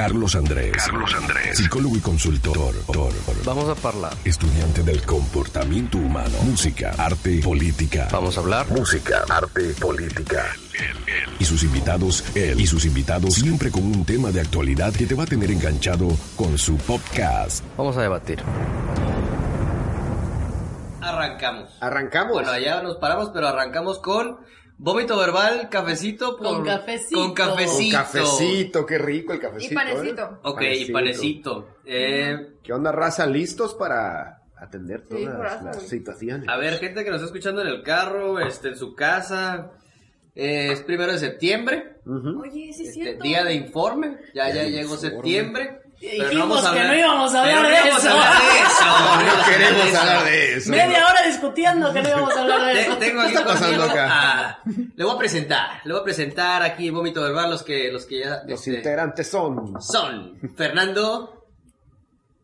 Carlos Andrés. Carlos Andrés. Psicólogo y consultor. Vamos a hablar. Estudiante del comportamiento humano. Música, arte, política. Vamos a hablar. Música, arte, política. Y sus invitados, él y sus invitados, siempre con un tema de actualidad que te va a tener enganchado con su podcast. Vamos a debatir. Arrancamos. Arrancamos. Bueno, allá nos paramos, pero arrancamos con vómito verbal, cafecito. por- Con cafecito. Con cafecito. Cafecito, qué rico el cafecito. Y panecito. ¿eh? Ok, y panecito. Eh, ¿Qué onda, raza? ¿Listos para atender todas las situaciones? a ver, gente que nos está escuchando en el carro, este, en su casa. Eh, es primero de septiembre. Oye, sí es este, cierto. día de informe. Ya, ya llegó informe. septiembre. Dijimos vamos a que no íbamos a hablar de eso. hablar de eso. No, queremos hablar de eso. Media hora discutiendo que no íbamos a hablar de eso. Tengo aquí pasando acá? a- Le voy a presentar, le voy a presentar aquí en Vómito Verbal los que, los que ya Los este, integrantes son son Fernando.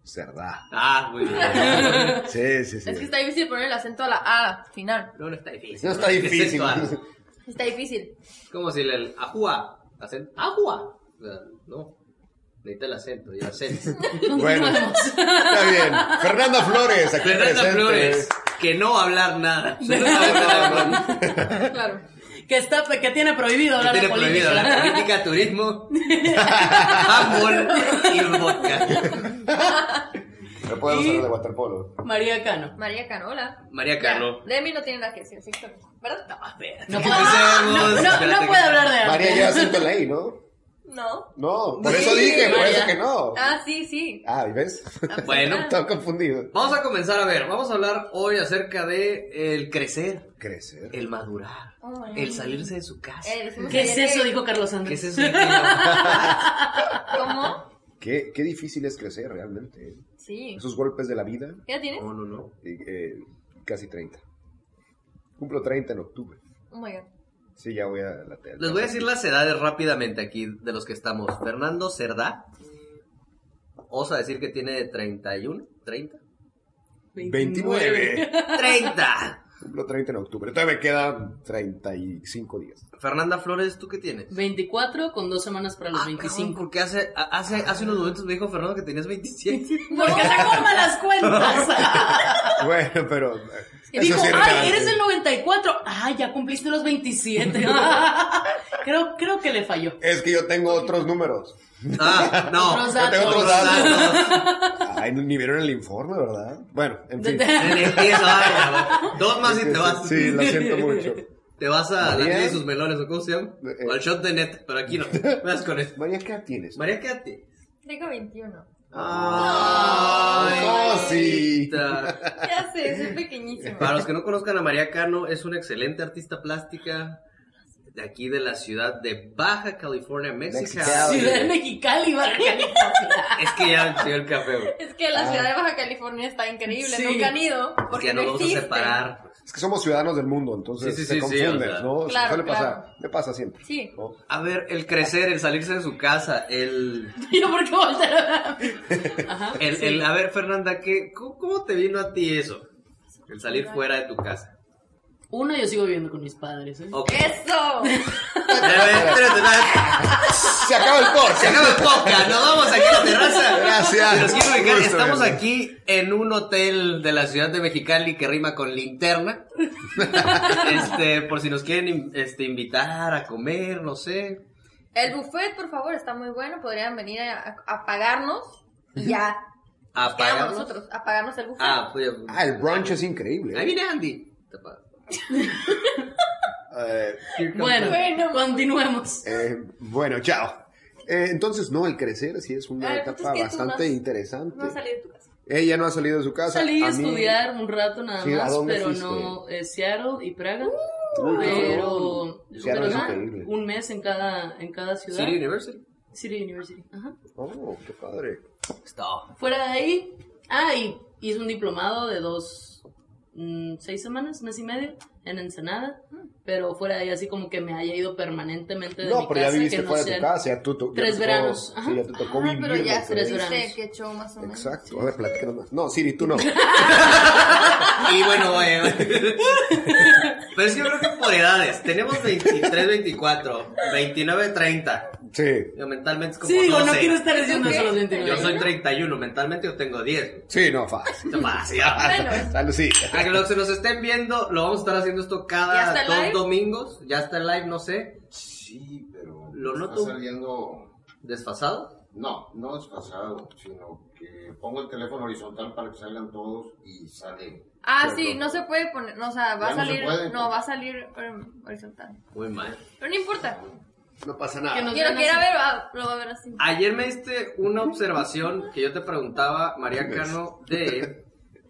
Cerdá. Ah, muy bien. Sí, sí, sí. Es que está difícil poner el acento a la A final. No, no está difícil. No está ¿Qué es difícil. ah? Está difícil. Como si el ajua, acento, ajua. O sea, no, necesita el acento y el acento. Bueno, está bien. Fernanda Flores, aquí Fernanda presente. Flores, que no hablar nada. Claro. Que, está, que tiene prohibido hablar tiene de prohibido política. la política, turismo, fútbol y vodka. No podemos Y- hablar de waterpolo. María Cano. María Canola. María Cano. De mí no tiene nada que decir, sí, está bien. ¿verdad? No, puede, no, no, Espérate no que- puede hablar de arte. María lleva acento en la I, ¿no? No. No, por Sí, eso dije, por eso que no. Ah, sí, sí. Ah, ¿y ¿ves? Bueno, Estaba confundido. vamos a comenzar a ver. Vamos a hablar hoy acerca de el crecer, Crecer. el madurar, Oh, el salirse de su casa. Eh, ¿Qué es eso? Dijo Carlos ¿Qué Andrés. es eso? ¿Cómo? Qué, qué difícil es crecer realmente. ¿eh? Sí. Esos golpes de la vida, ¿Qué edad tienes? No, no, no. eh, eh, casi 30. Cumplo 30 en octubre. Oh my god. Sí, ya voy a la Les voy a decir las edades rápidamente aquí de los que estamos. Fernando Cerdá. Osa decir que tiene 31, 30. 29. 30. Cumplo 30 en octubre. Todavía me quedan 35 días. Fernanda Flores, ¿tú qué tienes? 24 con dos semanas para los Ah, cabrón, 25. porque hace, hace, hace unos momentos me dijo Fernando que tenías 27. Porque se forman las cuentas. Bueno, pero... eh, Y dijo, sí ay, relevante. eres del 94. Ay, ya cumpliste los 27. creo, creo que le falló. Es que yo tengo otros números. Ah, no. Otros Yo tengo otros datos. datos. Ay, ni vieron el informe, ¿verdad? Bueno, en fin. Dos más y te vas. Sí, lo siento mucho. Te vas a la María. tía de sus melones, ¿o cómo se llama? Eh, O al shot de net, pero aquí no. Me vas con esto. María, ¿qué edad tienes? María, quédate. Tengo 21. Ay, Oh, sí. mamita. Ya sé, soy pequeñísima. Para los que no conozcan a María Cano, es una excelente artista plástica de aquí de la ciudad de Baja California, México. Ciudad de Mexicali, Baja California. Es que ya me el café, güey. Es que la ciudad de Baja California está increíble. Sí. Nunca han ido. Es Porque que ya nos no vamos a separar. Es que somos ciudadanos del mundo, entonces Sí, sí, se confunden, o sea. ¿no? Claro, Suele claro. pasar. Me pasa siempre. Sí. ¿no? A ver, el crecer, el salirse de su casa, el... Yo, ¿por qué a? Ajá. el, sí. el- a ver, Fernanda, ¿qué, cómo, cómo te vino a ti eso? El salir fuera de tu casa. Uno, yo sigo viviendo con mis padres. ¿eh? ¡Eso! Se acaba el Se corte. acaba el podcast, nos vamos aquí a la terraza. Gracias. Ubicar, estamos aquí en un hotel de la ciudad de Mexicali que rima con linterna. Este, por si nos quieren in- este, invitar a comer, no sé. El buffet, por favor, está muy bueno. Podrían venir a, a- pagarnos y ya. A pagarnos. nosotros, a pagarnos el buffet. Ah, pues, Ah, el brunch es increíble. Ahí viene Andy. Te pa- Eh, Bueno, continuemos. eh, bueno, chao. Eh, entonces, no, el crecer sí es una Ah, etapa punto es que tú bastante no has- interesante. No has salido de tu casa. Ella no ha salido de su casa. Salí a mí- estudiar un rato nada Sí, ¿a más, pero fuiste? no eh, Seattle y Praga. Pero Seattle pero nada, un mes en cada en cada ciudad. City University. City University. Ajá. Oh, qué padre. Stop. Fuera de ahí, ah, y hice un diplomado de dos, mm, seis semanas, mes y medio, en Ensenada, pero fuera de ahí así como que me haya ido permanentemente de No, mi pero ya viviste que no fuera de tu casa, ya tú, tú- ya Tres tocó- veranos, ajá. Sí, ya te tocó vivir. pero ya que tres es. veranos. qué show más o menos. Exacto, a ver, platícanos más. No, Siri, tú no. Y bueno, vaya. Pero es que yo creo que por edades. Tenemos 23, 24, 29, 30. Sí. Yo mentalmente es como Sí, digo, no 12. quiero estar diciendo eso a los Ok. 29. Yo soy 31, mentalmente yo tengo 10. Sí, no, fácil. Fácil. Bueno, Salud, sí. A que los que nos estén viendo, lo vamos a estar haciendo esto ¿Ya cada está dos live? domingos. Ya está en live, no sé. Sí, pero Lo está noto. saliendo, ¿Desfasado? no, no es pasado, sino que pongo el teléfono horizontal para que salgan todos y sale. Ah, sí, no se puede poner, no, o sea, va a Ya no salir, puede. no, va a salir horizontal. Muy mal. Pero no importa. No pasa Que nada. nos Quiero ver, va- lo va a ver así. Ayer me diste una observación que yo te preguntaba, María Cano, de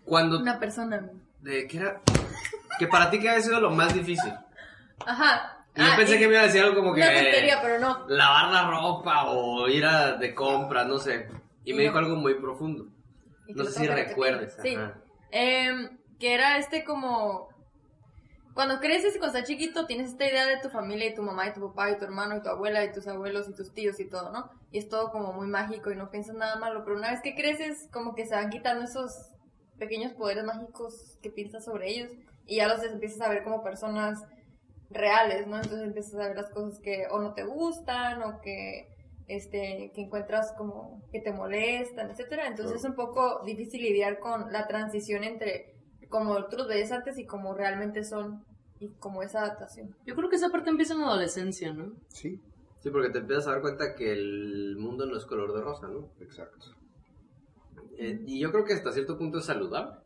cuando... Una persona. De que era... Que para ti que había sido lo más difícil. Ajá. Y yo Ah, pensé y- que me iba a decir algo como que... Una tontería, pero no. Lavar la ropa o ir a de compras, no sé. Y me No. dijo algo muy profundo. Que No sé si que recuerdes, Sí. Em, que era este como... Cuando creces y cuando estás chiquito tienes esta idea de tu familia y tu mamá y tu papá y tu hermano y tu abuela y tus abuelos y tus tíos y todo, ¿no? Y es todo como muy mágico y no piensas nada malo, pero una vez que creces como que se van quitando esos pequeños poderes mágicos que piensas sobre ellos y ya los empiezas a ver como personas reales, ¿no? Entonces empiezas a ver las cosas que o no te gustan o que este que encuentras como que te molestan, etcétera. Entonces es un poco difícil lidiar con la transición entre como tú los ves antes y como realmente son y como esa adaptación. Yo creo que esa parte empieza en la adolescencia, ¿no? Sí, Sí, porque te empiezas a dar cuenta que el mundo no es color de rosa, ¿no? exacto. Eh, y yo creo que hasta cierto punto es saludable.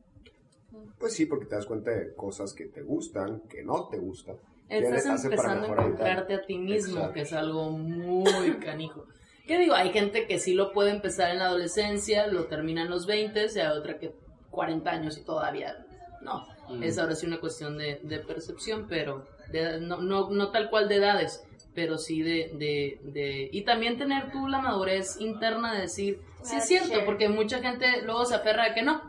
Pues sí, porque te das cuenta de cosas que te gustan, que no te gustan. ¿Qué Estás empezando a encontrarte a ti mismo, Exacto. que es algo muy canijo. ¿Qué digo? Hay gente que sí lo puede empezar en la adolescencia, lo termina en los 20 y hay otra que 40 años y todavía no. Mm. Es ahora sí una cuestión de, de percepción, pero de- no, no, no tal cual de edades, pero sí de, de, de... Y también tener tú la madurez interna de decir, sí es cierto, porque mucha gente luego se aferra a que no.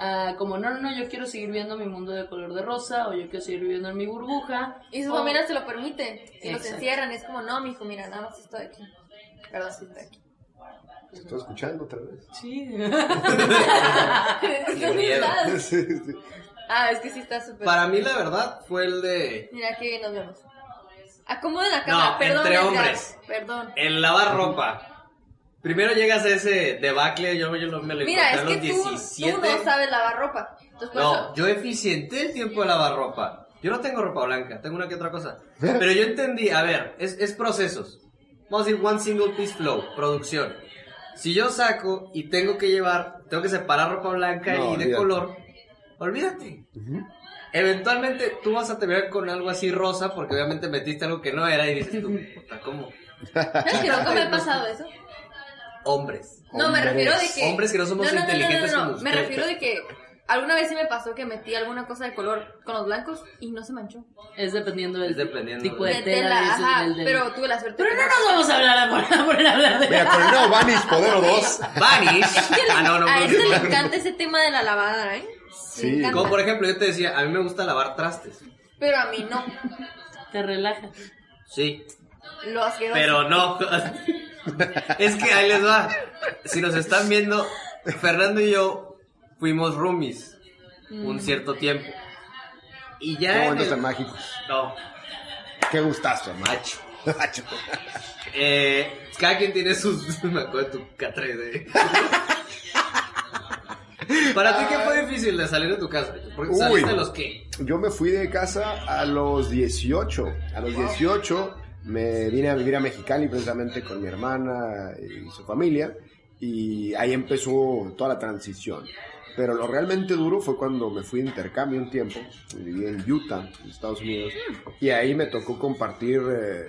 Ah, como no, no, no, yo quiero seguir viendo mi mundo de color de rosa o yo quiero seguir viviendo en mi burbuja. Y su o- familia se lo permite. Si los encierran, es como, no, mijo, mira, nada más estoy aquí. Perdón, sí estoy aquí. ¿Estoy escuchando otra vez? Sí. Sí, sí. Ah, es que sí está súper. Para mí la verdad fue el de Mira, aquí nos vemos. Acomoden la cámara, No, perdón. entre Edgar, hombres. Perdón. el lavar ropa. Primero llegas a ese debacle, yo, yo lo- me lo Mira, es que los tú, 17. tú no sabes lavar ropa. Entonces, No, eso- yo eficienté el tiempo de lavar ropa. Yo no tengo ropa blanca, tengo una que otra cosa. Pero yo entendí, a ver, es, es procesos. Vamos a decir one single piece flow, producción. Si yo saco y tengo que llevar, tengo que separar ropa blanca No, y de olvídate. color, olvídate. Eventualmente tú vas a terminar con algo así rosa porque obviamente metiste algo que no era y dices tú, puta, ¿cómo? ¿Sabes que nunca me ha pasado eso? Hombres. No, me refiero de que... Hombres que no somos inteligentes no, no, no, como Me refiero de que alguna vez sí me pasó que metí alguna cosa de color con los blancos y no se manchó. Es dependiendo del Es dependiendo tipo de- de tela. ajá, del- pero tuve la suerte Pero no nos vamos a hablar a poner, a poner a hablar de... Mira, con el nuevo Vanish Podero 2. Vanish. Ah, no, no, a no, este no. le encanta ese tema de la lavada, ¿eh? Sí. Como por ejemplo, yo te decía, a mí me gusta lavar trastes. Pero a mí no. Te relaja. Sí, Lo asqueroso. pero no. es que ahí les va. Si nos están viendo, Fernando y yo fuimos roomies un cierto tiempo. Y Qué ya. en momentos el- tan mágicos. No, Qué gustazo, macho. Macho. Eh, cada quien tiene sus. Me acuerdo de tu K3D. Para ti, ¿qué fue difícil de salir de tu casa? Porque saliste a los que. Yo me fui de casa a los 18. A los 18 me vine a vivir a Mexicali precisamente con mi hermana y su familia. Y ahí empezó toda la transición. Pero lo realmente duro fue cuando me fui de intercambio un tiempo. Viví en Utah, en Estados Unidos. Y ahí me tocó compartir eh,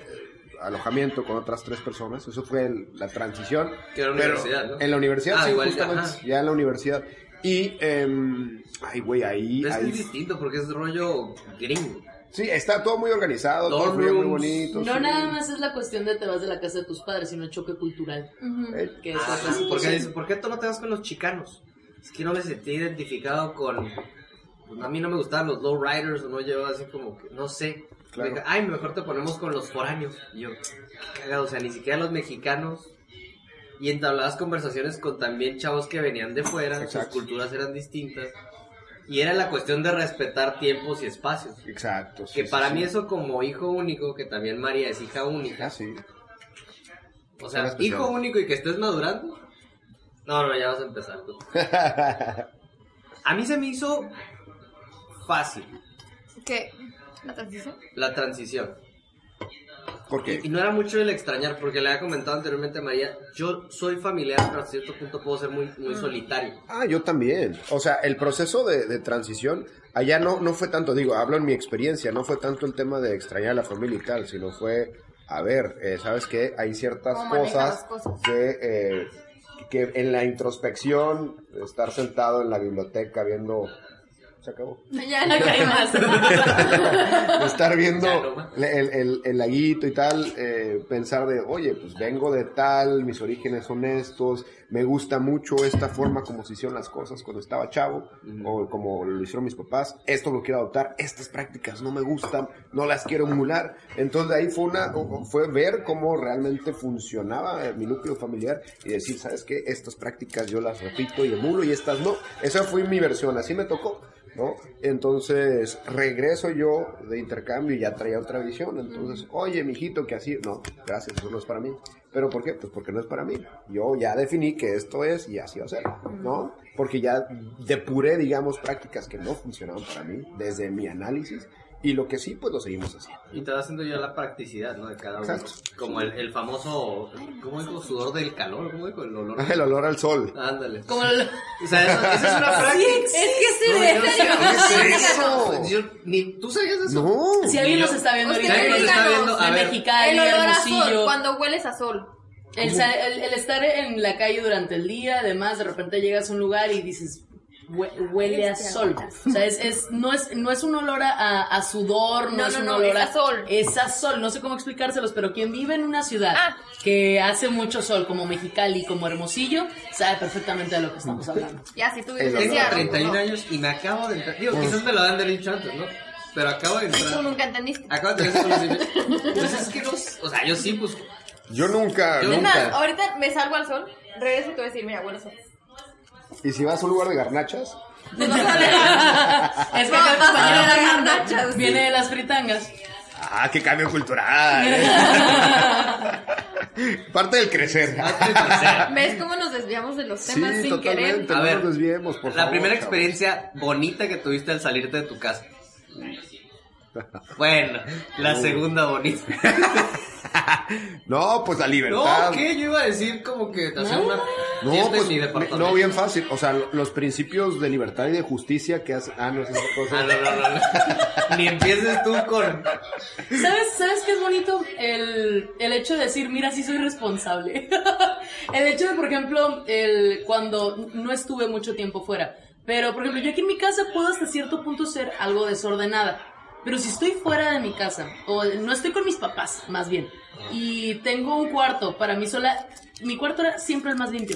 alojamiento con otras tres personas. Eso fue el- la transición. Que era universidad, ¿no? En la universidad, Ah, sí, igual, justamente. ajá. Ya en la universidad. Y, em, ay, güey, ahí... Es ahí distinto porque es rollo gringo. Sí, está todo muy organizado, todo fluye muy rooms. bonito. No sí. nada más es la cuestión de te vas de la casa de tus padres, sino el choque cultural. Ujú. Eh, Que es Ah, otra ¿por qué, situación. dice, ¿por qué tú no te vas con los chicanos? Es que no me sentí identificado con pues, a mí no me gustaban los low riders o no llevaba así como que, no sé. Claro. Me Ay, mejor te ponemos con los foráneos. Y yo, qué cagado, o sea, ni siquiera los mexicanos. Y entablabas conversaciones con también chavos que venían de fuera, Exacto. sus culturas eran distintas. Y era la cuestión de respetar tiempos y espacios. Exacto. sí, Que sí, para sí. mí eso como hijo único, que también María es hija única. Ah, sí. O Son sea, hijo único y que estés madurando. No, no, ya vas a empezar. tú. A mí se me hizo fácil ¿Qué? ¿La transición? la transición. ¿Por qué? Y no era mucho el extrañar, porque le había comentado anteriormente a María, yo soy familiar, pero hasta cierto punto puedo ser muy, muy solitario. Ah, yo también. O sea, el proceso de, de transición, allá no, no fue tanto, digo, hablo en mi experiencia, no fue tanto el tema de extrañar a la familia y tal, sino fue, a ver, eh, ¿sabes qué? Hay ciertas ¿Cómo manejas cosas, las cosas? que, eh, que en la introspección, estar sentado en la biblioteca viendo... Se acabó. Ya No hay más. estar viendo no el, el, el laguito y tal, eh, pensar de, oye, pues vengo de tal, mis orígenes son estos, me gusta mucho esta forma como se hicieron las cosas cuando estaba chavo, o como lo hicieron mis papás, esto lo quiero adoptar, estas prácticas no me gustan, no las quiero emular. Entonces de ahí fue, una, fue ver cómo realmente funcionaba mi núcleo familiar y decir, ¿sabes qué? Estas prácticas yo las repito y emulo y estas no. Esa fue mi versión, así me tocó. ¿No? Entonces regreso yo de intercambio y ya traía otra visión. Entonces, oye, mijito, que así, no, gracias, eso no es para mí. ¿Pero por qué? Pues porque no es para mí. Yo ya definí que esto es y así va a ser, ¿no? Porque ya depuré, digamos, prácticas que no funcionaban para mí desde mi análisis y lo que sí, pues lo seguimos haciendo. Y te va haciendo ya la practicidad, ¿no? De cada uno. Exacto. Como el, el famoso, ¿cómo dijo? Sudor del calor, ¿cómo dijo? El olor. El olor al sol. Ándale. Como el- O sea, eso, esa es una práctica. Es que se No, ve. yo no sabía ¿Qué es eso? Yo, ni, ¿Tú sabías de eso? No. si alguien nos está viendo ahorita, Nadie nos está viendo. A de ver, Mexicali, El olor a sol, cuando hueles a sol. el, el- el estar en la calle durante el día, además, de repente llegas a un lugar y dices, "Hue- huele a sol. O sea, es, es, no, es, no es un olor a, a- sudor, no, No, es no, un no, olor es a sol. Es a sol, no sé cómo explicárselos, pero quien vive en una ciudad Ah. que hace mucho sol, como Mexicali, como Hermosillo, sabe perfectamente de lo que estamos hablando. Ya, si tú El vives en Tengo olor. Seattle, 31 no. años y me acabo de entrar. Digo, quizás me lo han de dicho antes, ¿no? Pero acabo de Tú entrar. nunca entendiste. Acabo de conocimiento. Pues es que no. O sea, yo sí, pues. Yo nunca, Yo más, ahorita me salgo al sol, regreso y te voy a decir, mira, a sol. Y si vas a un lugar de garnachas, es que No, a las Fernando garnachas. viene de las fritangas. ah, qué cambio cultural. Parte del crecer. ¿Ves cómo nos desviamos de los temas Sí, sin querer? totalmente. A no ver, nos desviemos, por La favor, primera chavos. experiencia bonita que tuviste al salirte de tu casa. Bueno, la segunda bonita. No, pues la No, libertad. ¿qué? Yo iba a decir como que hacer una No, pues, en mi departamento. no, bien fácil. O sea, lo- los principios de libertad y de justicia que hacen. Ah, no, es esa cosa. Ah, no, no, no, no. Ni empieces tú con. ¿Sabes, ¿Sabes qué es bonito? El, el hecho de decir, mira, sí soy responsable. el hecho de, por ejemplo, el, cuando no estuve mucho tiempo fuera. Pero, por ejemplo, yo aquí en mi casa puedo hasta cierto punto ser algo desordenada. Pero si estoy fuera de mi casa, o no estoy con mis papás, más bien, y tengo un cuarto para mí sola, mi cuarto era siempre el más limpio.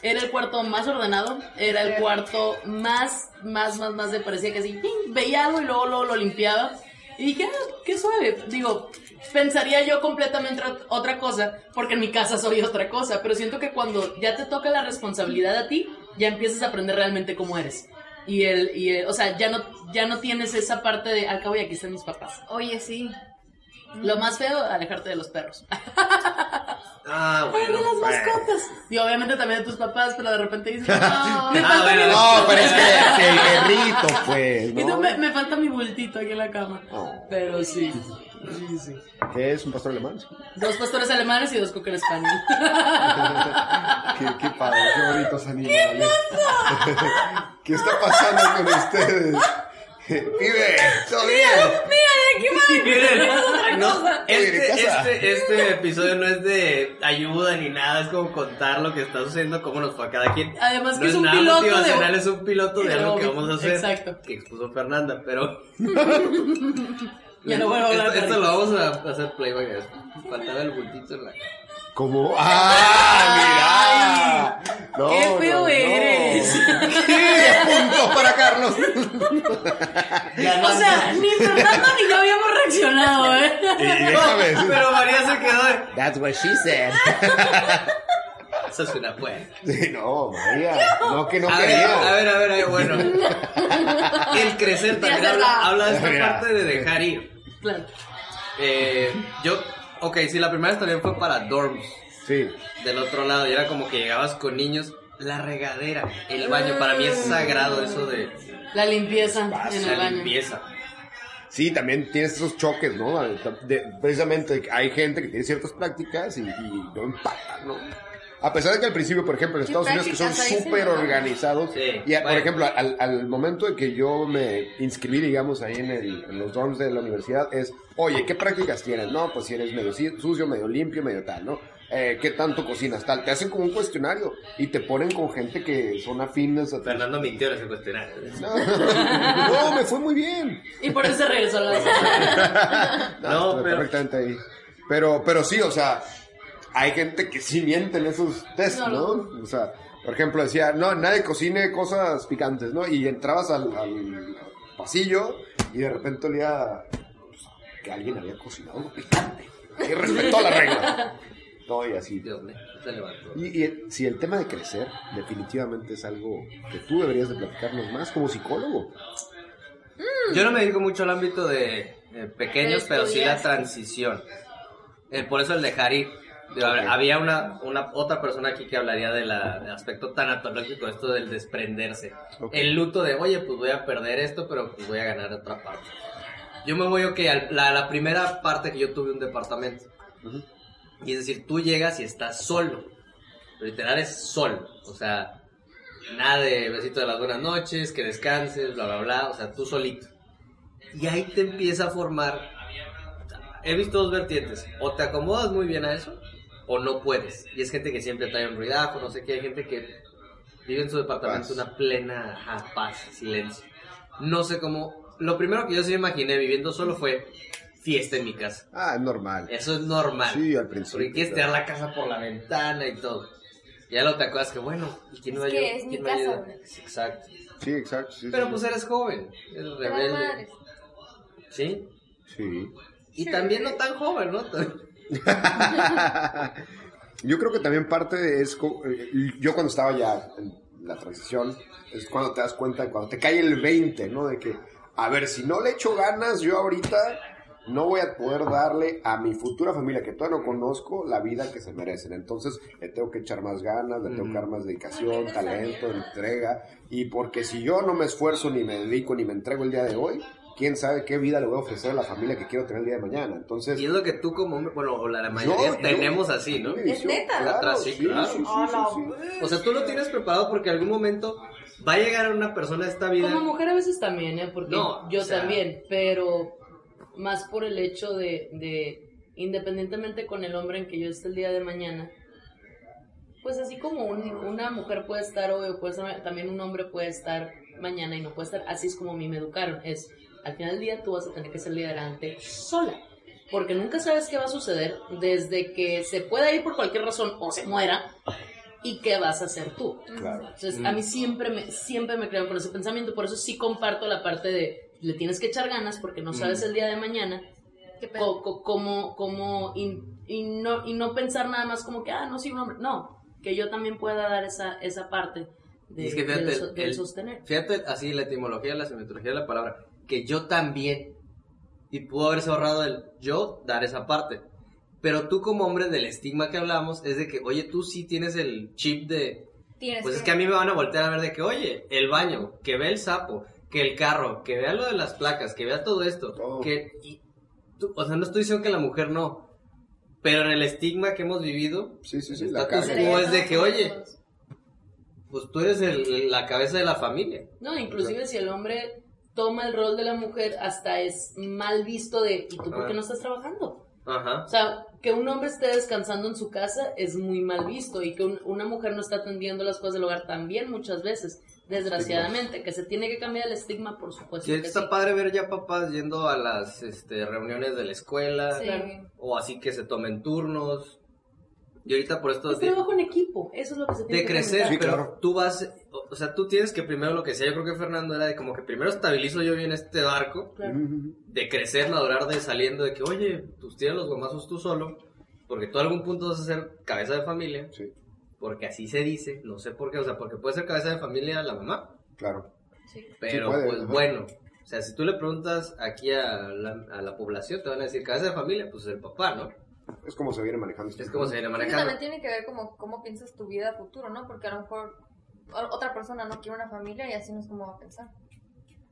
Era el cuarto más ordenado, era el cuarto más, más, más, más de parecía que así, ¡ping! veía algo y luego, luego lo limpiaba. Y dije, ah, qué suave. Digo, pensaría yo completamente ot- otra cosa, porque en mi casa soy otra cosa, pero siento que cuando ya te toca la responsabilidad a ti, ya empiezas a aprender realmente cómo eres. Y el, y el- o sea, ya no, ya no tienes esa parte de, al cabo y aquí están mis papás. Oye, sí. Lo más feo, alejarte de los perros. Ah, Ay, de bueno. las mascotas. Y obviamente también de tus papás, pero de repente dices, no, me Ah, bueno, mi No, pero es que, que el perrito, pues, Y tú, ¿no? me, me falta mi bultito aquí en la cama. Oh. Pero sí. Sí, sí. ¿Qué es un pastor alemán? Dos pastores alemanes y dos cocker spaniel. Qué, qué padre, qué bonitos animales. ¿Qué está pasando con ustedes? Vive, todo bien. Miren, no, Oye, ¿de este, este, este episodio no es de ayuda ni nada, es como contar lo que está sucediendo, cómo nos fue a cada quien. Además que no es un nada piloto de- motivacional, es un piloto de algo que vamos a hacer. exacto. Que expuso Fernanda, pero. Ya no vuelvo a hablar Esto, esto lo vamos a hacer playback. Faltaba el bultito en la. ¿Cómo? ¡Ah, mira! No, ¡Qué feo no, no. eres! ¡Qué punto para Carlos! O sea, ni Fernando ni yo habíamos reaccionado, ¿eh? Y déjame decir- Pero María se quedó de... That's what she said. Eso es una buena. Sí, no, María. No, que no A quería. a ver, a ver, a ver, bueno. El crecer también habla, habla de esta Mira. parte de dejar ir. Claro. Eh, yo, ok, sí, la primera vez también fue para dorms. Sí. Del otro lado, y era como que llegabas con niños. La regadera, el baño, para mí es sagrado eso de La limpieza en el la baño. limpieza. Sí, también tienes esos choques, ¿no? De- precisamente hay gente que tiene ciertas prácticas y, y no empatan, ¿no? A pesar de que al principio, por ejemplo, en ¿Qué Estados Unidos, que son súper organizados, Sí, y a- por ejemplo, al, al momento de que yo me inscribí, digamos, ahí en, el- en los dorms de la universidad, es, oye, ¿qué prácticas tienes? No, pues si eres medio sucio, medio limpio, medio tal, ¿no? Eh, ¿Qué tanto cocinas? Tal. Te hacen como un cuestionario y te ponen con gente que son afines a. Fernando mintió en ese cuestionario. No, me fue muy bien. Y por eso regresó a la No, pero- perfectamente ahí. Pero, pero sí, o sea, hay gente que sí miente en esos test, No, ¿no? O sea, por ejemplo, decía, no, nadie cocine cosas picantes, ¿no? Y entrabas al, al pasillo y de repente olía pues, que alguien había cocinado algo picante. Y respetó la regla. No, y así. Dios mío, se levantó. Y, y si el tema de crecer definitivamente es algo que tú deberías de platicarnos más como psicólogo. Yo no me dedico mucho al ámbito de eh, pequeños, pero sí la transición. Eh, por eso el dejar ir. Digo, a ver, Ok. Había una, una otra persona aquí que hablaría de la- del aspecto tanatológico, esto del desprenderse. Ok. El luto de, oye, pues voy a perder esto, pero pues voy a ganar otra parte. Yo me voy, ok, al- la, la primera parte que yo tuve un departamento. Ujú. Y es decir, tú llegas y estás solo. Literal es solo. O sea, nada de besito de las buenas noches, que descanses, bla, bla, bla. O sea, tú solito. Y ahí te empieza a formar. He visto dos vertientes. O te acomodas muy bien a eso, o no puedes. Y es gente que siempre trae un ruidajo, no sé qué. Hay gente que vive en su departamento Paz. una plena ajá, paz, silencio. No sé cómo. Lo primero que yo sí me imaginé viviendo solo fue fiesta en mi casa. Ah, es normal. Eso es normal. Sí, al principio, Porque quieres claro. tirar la casa por la ventana y todo. Ya lo te acuerdas que, bueno, ¿y quién me ayuda? que es mi ¿Quién me casa, ayuda? Exacto. Sí, exacto. sí, Pero sí, pues eres joven, eres rebelde. ¿Sí? Sí. Y también no tan joven, ¿no? Yo creo que también parte es, co- eh, yo cuando estaba ya en la transición, es cuando te das cuenta, cuando te cae el 20, ¿no? De que, a ver, si no le echo ganas, yo ahorita no voy a poder darle a mi futura familia, que todavía no conozco, la vida que se merecen. Entonces, le tengo que echar más ganas, le tengo que dar más dedicación, talento, entrega. Y porque si yo no me esfuerzo, ni me dedico, ni me entrego el día de hoy, quién sabe qué vida le voy a ofrecer a la familia que quiero tener el día de mañana. Entonces, Y es lo que tú como hombre, bueno, o la, la mayoría yo- yo- tenemos así, ¿no? ¿Es neta? claro, Atrás, sí, claro. sí, sí, sí, O sea, tú lo tienes preparado porque en algún momento va a llegar una persona a esta vida. Como mujer a veces también, ¿eh? Porque No, yo o sea- también, pero más por el hecho de, de, independientemente con el hombre en que yo esté el día de mañana, pues así como un- una mujer puede estar hoy o puede estar, también un hombre puede estar mañana y no puede estar, así es como a mí me educaron, es, al final del día tú vas a tener que salir adelante sola. Porque nunca sabes qué va a suceder desde que se pueda ir por cualquier razón o se muera y qué vas a hacer tú. Claro. Entonces, a mí siempre me, siempre me crearon con ese pensamiento, por eso sí comparto la parte de le tienes que echar ganas porque no sabes el día de mañana co- cómo, cómo y, y no, y no pensar nada más como que, ah, no soy un hombre. No, que yo también pueda dar esa, esa parte de, es que fíjate, el- del el- sostener. Fíjate así la etimología, la semiología de la palabra, que yo también, y pudo haberse ahorrado el yo dar esa parte. Pero tú como hombre del estigma que hablamos es de que, oye, tú sí tienes el chip de, Tienes pues es que a mí me van a voltear a ver de que, oye, el baño, que vea el sapo, que el carro, que vea lo de las placas, que vea todo esto, que, y tú- o sea, no estoy diciendo que la mujer no, pero en el estigma que hemos vivido, Sí, sí, sí, el la quo es de que, oye, pues tú eres el- la cabeza de la familia. No, inclusive si el hombre toma el rol de la mujer, hasta es mal visto de, ¿y tú por qué no estás trabajando? Ajá. O sea, que un hombre esté descansando en su casa es muy mal visto y que un- una mujer no está atendiendo las cosas del hogar también muchas veces, desgraciadamente, que se tiene que cambiar el estigma, por supuesto. Sí, que está sí. padre ver ya papás yendo a las este, reuniones de la escuela Sí. o así que se tomen turnos. Y ahorita por esto Es trabajo en equipo, eso es lo que se tiene de que crecer, pero claro. tú vas, o, sea, tú tienes que primero lo que decía, yo creo que Fernando era de como que primero estabilizo yo bien este barco, Claro. de crecer, madurar, de saliendo, de que, oye, pues tira los gomazos tú solo, porque tú a algún punto vas a ser cabeza de familia, Sí, porque así se dice, no sé por qué, o sea, porque puede ser cabeza de familia la mamá, claro. pero puede, pues ajá. bueno, o sea, si tú le preguntas aquí a la, a la población, te van a decir cabeza de familia, pues el papá, ¿no? Es como se viene manejando. este Es como se viene manejando. también tiene que ver como cómo piensas tu vida futuro, ¿no? Porque a lo mejor otra persona no quiere una familia y así no es como va a pensar.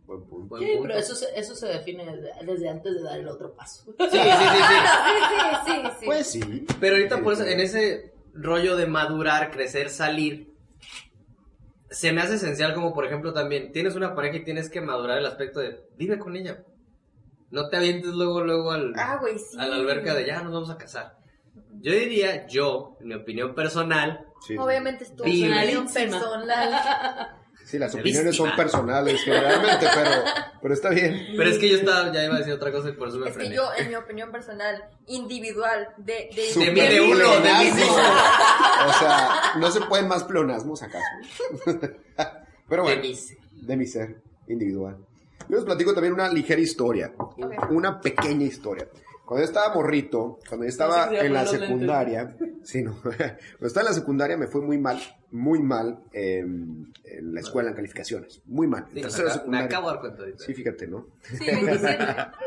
Buen punto. Buen Sí, punto. pero eso se, eso se define desde, desde antes de dar el otro paso. Sí, sí, sí, sí. Sí, sí, sí, sí. Pues sí. Pero ahorita Sí, por eso, sí. en ese rollo de madurar, crecer, salir, se me hace esencial como por ejemplo también, tienes una pareja y tienes que madurar el aspecto de, vive con ella. No te avientes luego, luego al, Ah, güey, sí. a la alberca de ya nos vamos a casar. Yo diría, yo, en mi opinión personal, Sí. Obviamente es tu opinión personal. Sí, las opiniones son personales, generalmente, pero, pero está bien. pero es que yo estaba, ya iba a decir otra cosa y por eso me Es que yo, en mi opinión personal, individual, de... de, De uno, de mí. O sea, no se pueden más pleonasmos acaso. Pero bueno, De mis- de mi ser individual. Yo les platico también una ligera historia, una pequeña historia. Cuando yo estaba morrito, cuando yo estaba en la secundaria, sí, no, cuando estaba en la secundaria me fue muy mal, muy mal eh, en la escuela en calificaciones, muy mal. Me, acabo de dar cuenta ahorita. Sí, fíjate, ¿no? Sí, 27.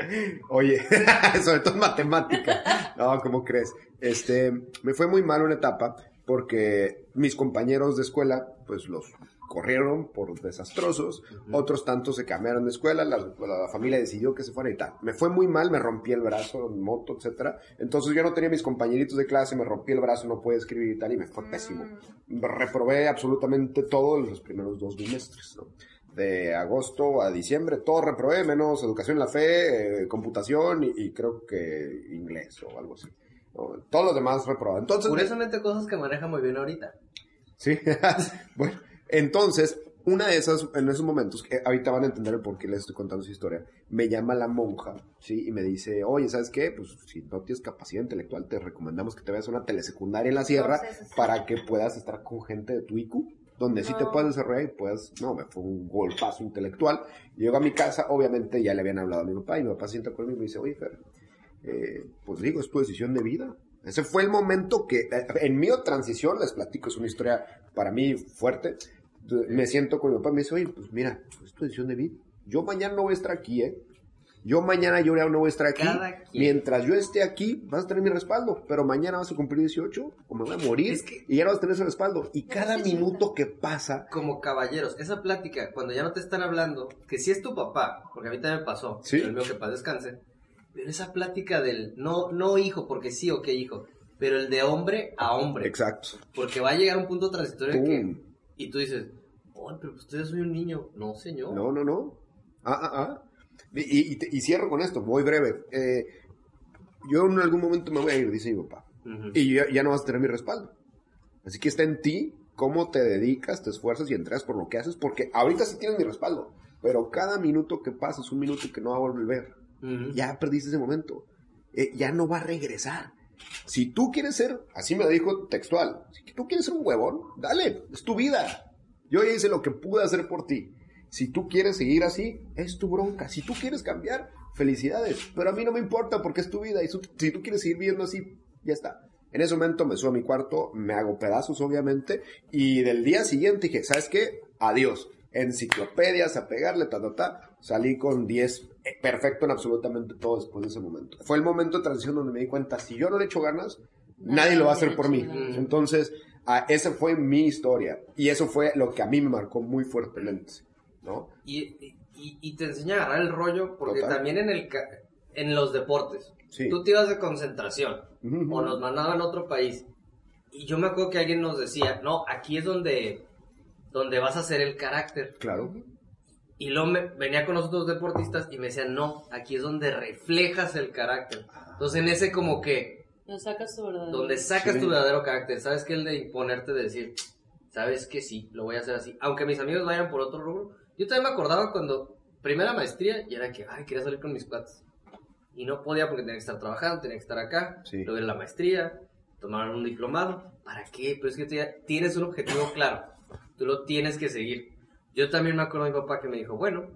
Oye, sobre todo en matemática. No, ¿cómo crees? Este, me fue muy mal una etapa porque mis compañeros de escuela, pues los corrieron por desastrosos, otros tantos se cambiaron de escuela, la, la familia decidió que se fuera y tal. Me fue muy mal, me rompí el brazo en moto, etcétera. Entonces yo no tenía mis compañeritos de clase, me rompí el brazo, no pude escribir y tal, y me fue pésimo. Reprobé absolutamente todo en los primeros dos bimestres, ¿no? de agosto a diciembre, todo reprobé, menos educación en la fe, eh, computación y, y creo que inglés o algo así. ¿no? Todos los demás reprobé. Entonces, Curiosamente cosas que maneja muy bien ahorita. sí, bueno, entonces, una de esas, en esos momentos, que ahorita van a entender el por qué les estoy contando esa historia, me llama la monja, ¿sí? Y me dice, oye, ¿sabes qué? Pues si no tienes capacidad intelectual, te recomendamos que te veas a una telesecundaria en la sierra Entonces, para que puedas estar con gente de tu IQ, donde sí te puedas desarrollar y puedas, no, me fue un golpazo intelectual. Llego a mi casa, obviamente ya le habían hablado a mi papá y mi papá sienta conmigo y me dice, oye, Fer, eh, pues digo, es tu decisión de vida. Ese fue el momento que, en mi transición, les platico, es una historia para mí fuerte. Me siento con mi papá me dice, oye, pues mira, es tu decisión de vida. Yo mañana no voy a estar aquí, ¿eh? Yo mañana yo no voy a estar aquí. Mientras yo esté aquí, vas a tener mi respaldo. Pero mañana vas a cumplir 18 o me voy a morir Es que- y ya no vas a tener ese respaldo. Y cada minuto que pasa, como caballeros, esa plática, cuando ya no te están hablando, que si es tu papá, porque a mí también me pasó, Sí. el mío que paz descanse, pero esa plática del, no, no hijo, porque sí o qué hijo, pero el de hombre a hombre, exacto. porque va a llegar un punto transitorio que, y tú dices, oh, pero pues yo soy un niño, no señor, No, no, no. Ah, ah, ah. Y, y- y cierro con esto, muy breve. Eh, yo en algún momento me voy a ir, dice mi papá. Ujú. Y ya, ya no vas a tener mi respaldo. Así que está en ti cómo te dedicas, te esfuerzas y entregas por lo que haces, porque ahorita sí tienes mi respaldo, pero cada minuto que pasa es un minuto que no va a volver. Ujú. Ya perdiste ese momento. Eh, ya no va a regresar. Si tú quieres ser, así me lo dijo textual, si tú quieres ser un huevón, dale, es tu vida. Yo hice lo que pude hacer por ti. Si tú quieres seguir así, es tu bronca. Si tú quieres cambiar, felicidades. Pero a mí no me importa porque es tu vida. Y si tú quieres seguir viviendo así, ya está. En ese momento me subo a mi cuarto, me hago pedazos, obviamente. Y del día siguiente dije, ¿sabes qué? Adiós. Enciclopedias, a pegarle, ta, ta, ta. Salí con 10, eh, perfecto en absolutamente todo después de ese momento. Fue el momento de transición donde me di cuenta, si yo no le echo ganas, nadie lo va a hacer por mí. Entonces, ah, esa fue mi historia. Y eso fue lo que a mí me marcó muy fuertemente. ¿no? Y, y, y te enseña a agarrar el rollo, porque Total. también en, el, en los deportes, Sí. tú te ibas de concentración, Ujú. o nos mandaban a otro país. Y yo me acuerdo que alguien nos decía, no, aquí es donde, donde vas a hacer el carácter. Claro. Y luego me- venía con los otros deportistas y me decían, no, aquí es donde reflejas el carácter. Entonces en ese como que, Lo sacas tu verdad. donde sacas Sí. tu verdadero carácter, ¿sabes que El de imponerte, de decir, sabes que sí, lo voy a hacer así. Aunque mis amigos vayan por otro rubro. Yo también me acordaba cuando, primera maestría, y era que, ay, quería salir con mis cuates. Y no podía porque tenía que estar trabajando, tenía que estar acá, Sí. luego era la maestría. tomaron un diplomado. ¿Para qué? Pero es que tú ya tienes un objetivo claro. Tú lo tienes que seguir. Yo también me acuerdo de mi papá que me dijo, bueno,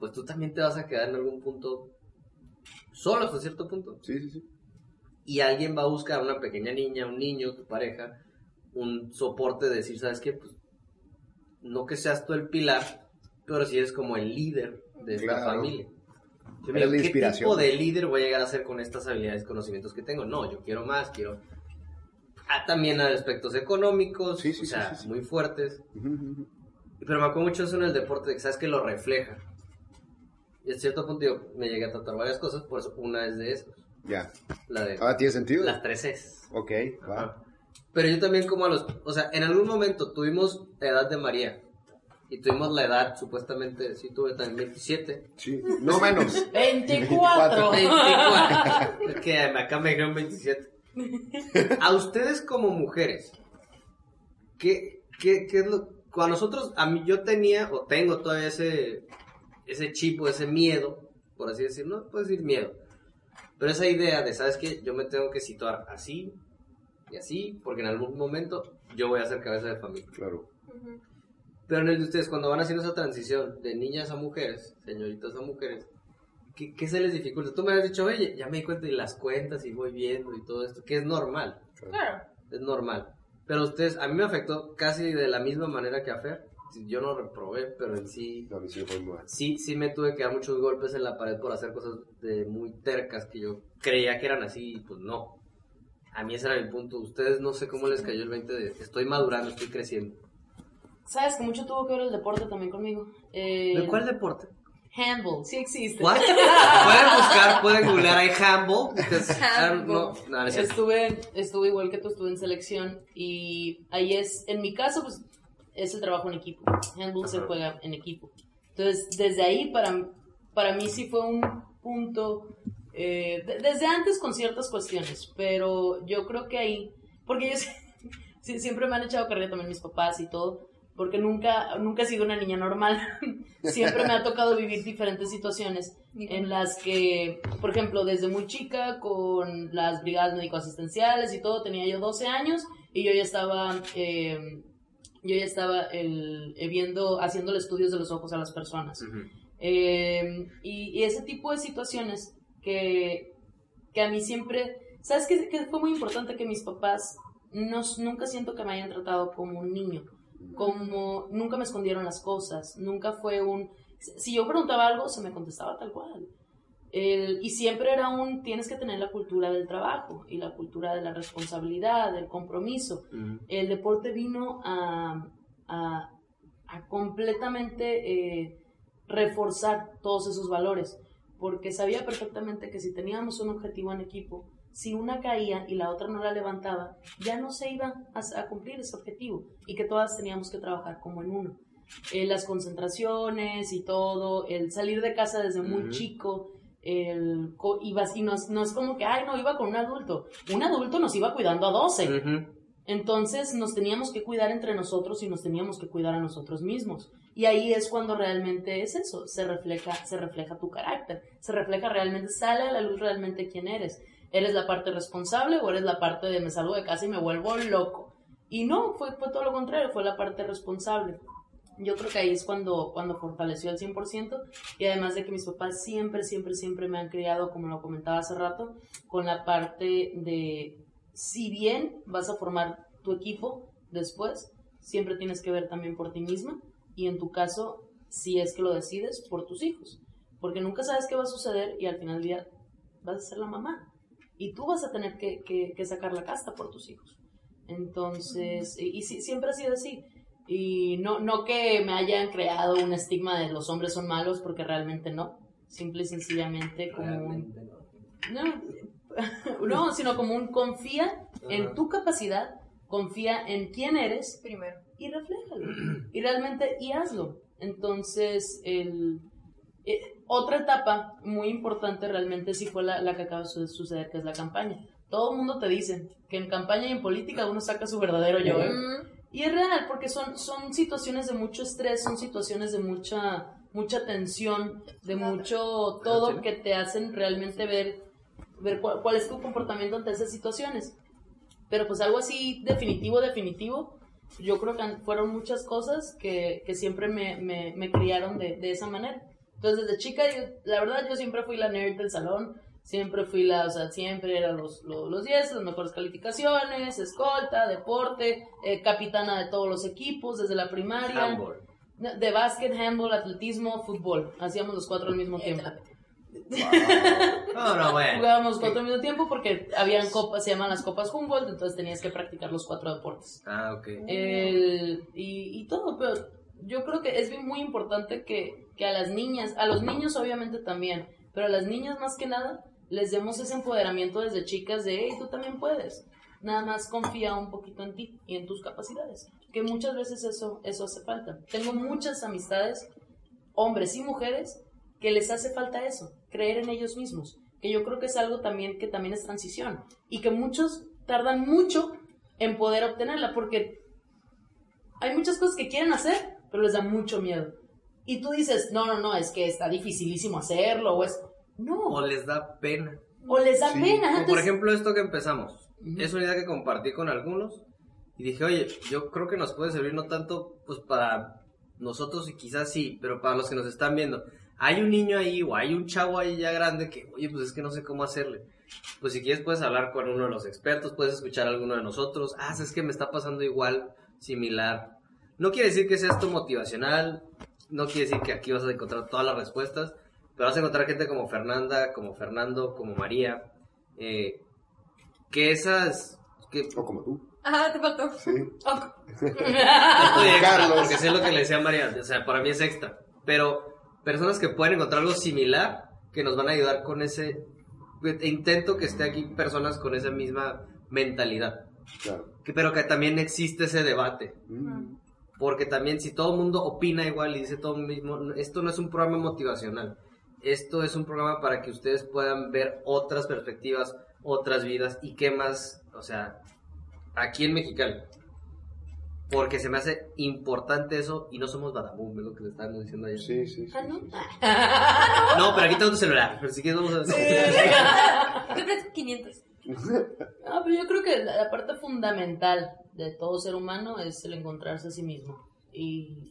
pues tú también te vas a quedar en algún punto solo hasta cierto punto. Sí, sí, sí. Y alguien va a buscar a una pequeña niña, un niño, tu pareja, un soporte de decir, ¿sabes qué? Pues no que seas tú el pilar, pero si eres como el líder de esta Claro. familia. Yo me digo, ¿qué tipo de líder voy a llegar a ser con estas habilidades conocimientos que tengo? No, yo quiero más, quiero... Ah, también hay aspectos económicos, Sí, sí, o sí, sea, sí, sí. muy fuertes. Pero me acuerdo mucho eso en el deporte, de que sabes que lo refleja. Y a cierto punto yo me llegué a tratar varias cosas, por eso una es de esas. Ya. La de Ahora tiene sentido. las tres Cs. Ok, va. Pero yo también como a los... O sea, en algún momento tuvimos la edad de María. Y tuvimos la edad, supuestamente, sí tuve también 27. Sí, no menos. 24. 24. es que acá me dijeron 27. A ustedes como mujeres, ¿qué, qué, qué es lo... Cuando nosotros, a mí yo tenía, o tengo todavía ese, ese chip o ese miedo, por así decirlo, no puedo decir miedo, pero esa idea de, ¿sabes qué? Yo me tengo que situar así y así, porque en algún momento yo voy a ser cabeza de familia. Claro. Pero en el de ustedes, cuando van haciendo esa transición de niñas a mujeres, señoritas a mujeres, ¿qué, qué se les dificulta? Tú me has dicho, oye, ya me di cuenta y las cuentas y voy viendo y todo esto, que es normal, Claro. es normal. Pero ustedes, a mí me afectó casi de la misma manera que a Fer. Yo no reprobé, pero en sí, No, a mí sí me fue muy mal. sí, sí me tuve que dar muchos golpes en la pared por hacer cosas de muy tercas que yo creía que eran así y pues no. A mí ese era mi punto. Ustedes no sé cómo les cayó el 20 de estoy madurando, estoy creciendo. Sabes que mucho tuvo que ver el deporte también conmigo. Eh, ¿De cuál deporte? Handball, sí existe. Pueden buscar, pueden googlear ahí handball. because- Handball. No, no, no es cierto. Estuve, estuve igual que tú, estuve en selección y ahí es, en mi caso, pues es el trabajo en equipo. Handball se juega en equipo. Entonces, desde ahí para, para mí sí fue un punto, eh, de- desde antes con ciertas cuestiones, pero yo creo que ahí, porque yo sí- siempre me han echado carrera también mis papás y todo, porque nunca, nunca he sido una niña normal. siempre me ha tocado vivir diferentes situaciones en las que, por ejemplo, desde muy chica con las brigadas médico-asistenciales y todo, tenía yo 12 años y yo ya estaba, eh, yo ya estaba el, eh, viendo, haciéndole estudios de los ojos a las personas. Eh, y, y ese tipo de situaciones que, que a mí siempre, ¿sabes qué? Que fue muy importante que mis papás no, nunca siento que me hayan tratado como un niño, como nunca me escondieron las cosas, nunca fue un, si yo preguntaba algo, se me contestaba tal cual. El- y siempre era un, tienes que tener la cultura del trabajo y la cultura de la responsabilidad, del compromiso Ujú. el deporte vino a, a- a completamente eh, reforzar todos esos valores, porque sabía perfectamente que si teníamos un objetivo en equipo, si una caía y la otra no la levantaba, ya no se iba a, a cumplir ese objetivo y que todas teníamos que trabajar como en uno. Eh, las concentraciones y todo, el salir de casa desde muy Ujú. chico, el, y no, es- no es como que, ay, no, iba con un adulto. Un adulto nos iba cuidando a 12. Ujú. Entonces nos teníamos que cuidar entre nosotros y nos teníamos que cuidar a nosotros mismos. Y ahí es cuando realmente es eso, se refleja, se refleja tu carácter, se refleja realmente, sale a la luz realmente quién eres. ¿Eres la parte responsable o eres la parte de me salgo de casa y me vuelvo loco? Y no, fue, fue todo lo contrario, fue la parte responsable. Yo creo que ahí es cuando, cuando fortaleció al 100% y además de que mis papás siempre, siempre, siempre me han criado, como lo comentaba hace rato, con la parte de si bien vas a formar tu equipo después, siempre tienes que ver también por ti misma y en tu caso, si es que lo decides, por tus hijos. Porque nunca sabes qué va a suceder y al final del día vas a ser la mamá. Y tú vas a tener que, que- que sacar la casta por tus hijos. Entonces, y, siempre ha sido así. Y no, no que me hayan creado un estigma de los hombres son malos, porque realmente no. Simple y sencillamente como un... No, no, sino como un confía en tu capacidad, confía en quién eres Primero. y refléjalo. Y realmente, y hazlo. Entonces, el, eh, otra etapa muy importante realmente sí fue la, la que acaba de su- suceder, que es la campaña. Todo el mundo te dice que en campaña y en política uno saca su verdadero yo. ¿eh? Y es real, porque son, son situaciones de mucho estrés, son situaciones de mucha, mucha tensión, de mucho todo que te hacen realmente ver, ver cuál, cuál es tu comportamiento ante esas situaciones. Pero pues algo así definitivo, definitivo, yo creo que fueron muchas cosas que, que siempre me, me, me criaron de, de esa manera. Entonces desde chica, yo- la verdad yo siempre fui la nerd del salón, siempre fui la, o sea, siempre eran los, los, los 10, las mejores calificaciones, escolta, deporte, eh, capitana de todos los equipos desde la primaria. Handball. De básquet, handball, atletismo, fútbol. Hacíamos los cuatro al mismo tiempo. No, no, bueno. Jugábamos cuatro al mismo tiempo porque habían copas, se llaman las copas Humboldt, entonces tenías que practicar los cuatro deportes. Ah, ok. El, y, y todo, pero yo creo que es muy importante que, que a las niñas, a los niños obviamente también, pero a las niñas más que nada, les demos ese empoderamiento desde chicas de, hey, tú también puedes. Nada más confía un poquito en ti y en tus capacidades. Que muchas veces eso, eso hace falta. Tengo muchas amistades, hombres y mujeres, que les hace falta eso, creer en ellos mismos. Que yo creo que es algo también que también es transición. Y que muchos tardan mucho en poder obtenerla porque hay muchas cosas que quieren hacer, pero les da mucho miedo. Y tú dices, no, no, no, es que está dificilísimo hacerlo, o es... No, O les da pena. o les da Sí, pena. Como por entonces- ejemplo esto que empezamos. Ujú. Es una idea que compartí con algunos y dije, oye, yo creo que nos puede servir no tanto pues para nosotros y quizás sí, pero para los que nos están viendo. Hay un niño ahí o hay un chavo ahí ya grande que, oye, pues es que no sé cómo hacerle. Pues si quieres puedes hablar con uno de los expertos, puedes escuchar a alguno de nosotros. Ah, es que me está pasando igual, similar. No quiere decir que sea esto motivacional, no quiere decir que aquí vas a encontrar todas las respuestas, pero vas a encontrar gente como Fernanda, como Fernando, como María, eh, que esas... Que, O como tú. Ajá, te faltó. Sí. extra, Carlos. porque sé lo que le decía a María, o sea, para mí es extra, pero personas que pueden encontrar algo similar, que nos van a ayudar con ese... e Intento que esté aquí personas con esa misma mentalidad, Claro. que, pero que también existe ese debate. Mm. Porque también si todo el mundo opina igual y dice todo lo mismo, esto no es un programa motivacional. Esto es un programa para que ustedes puedan ver otras perspectivas, otras vidas y qué más, o sea, aquí en Mexicali. Porque se me hace importante eso y no somos badabum, es lo que le estábamos diciendo ayer. Sí, sí, sí. Ah, ¿no? sí, sí. No, pero aquí tengo tu celular, pero si quieres vamos a... Te presto 500. Ah, pero yo creo que la, la parte fundamental de todo ser humano es el encontrarse a sí mismo. Y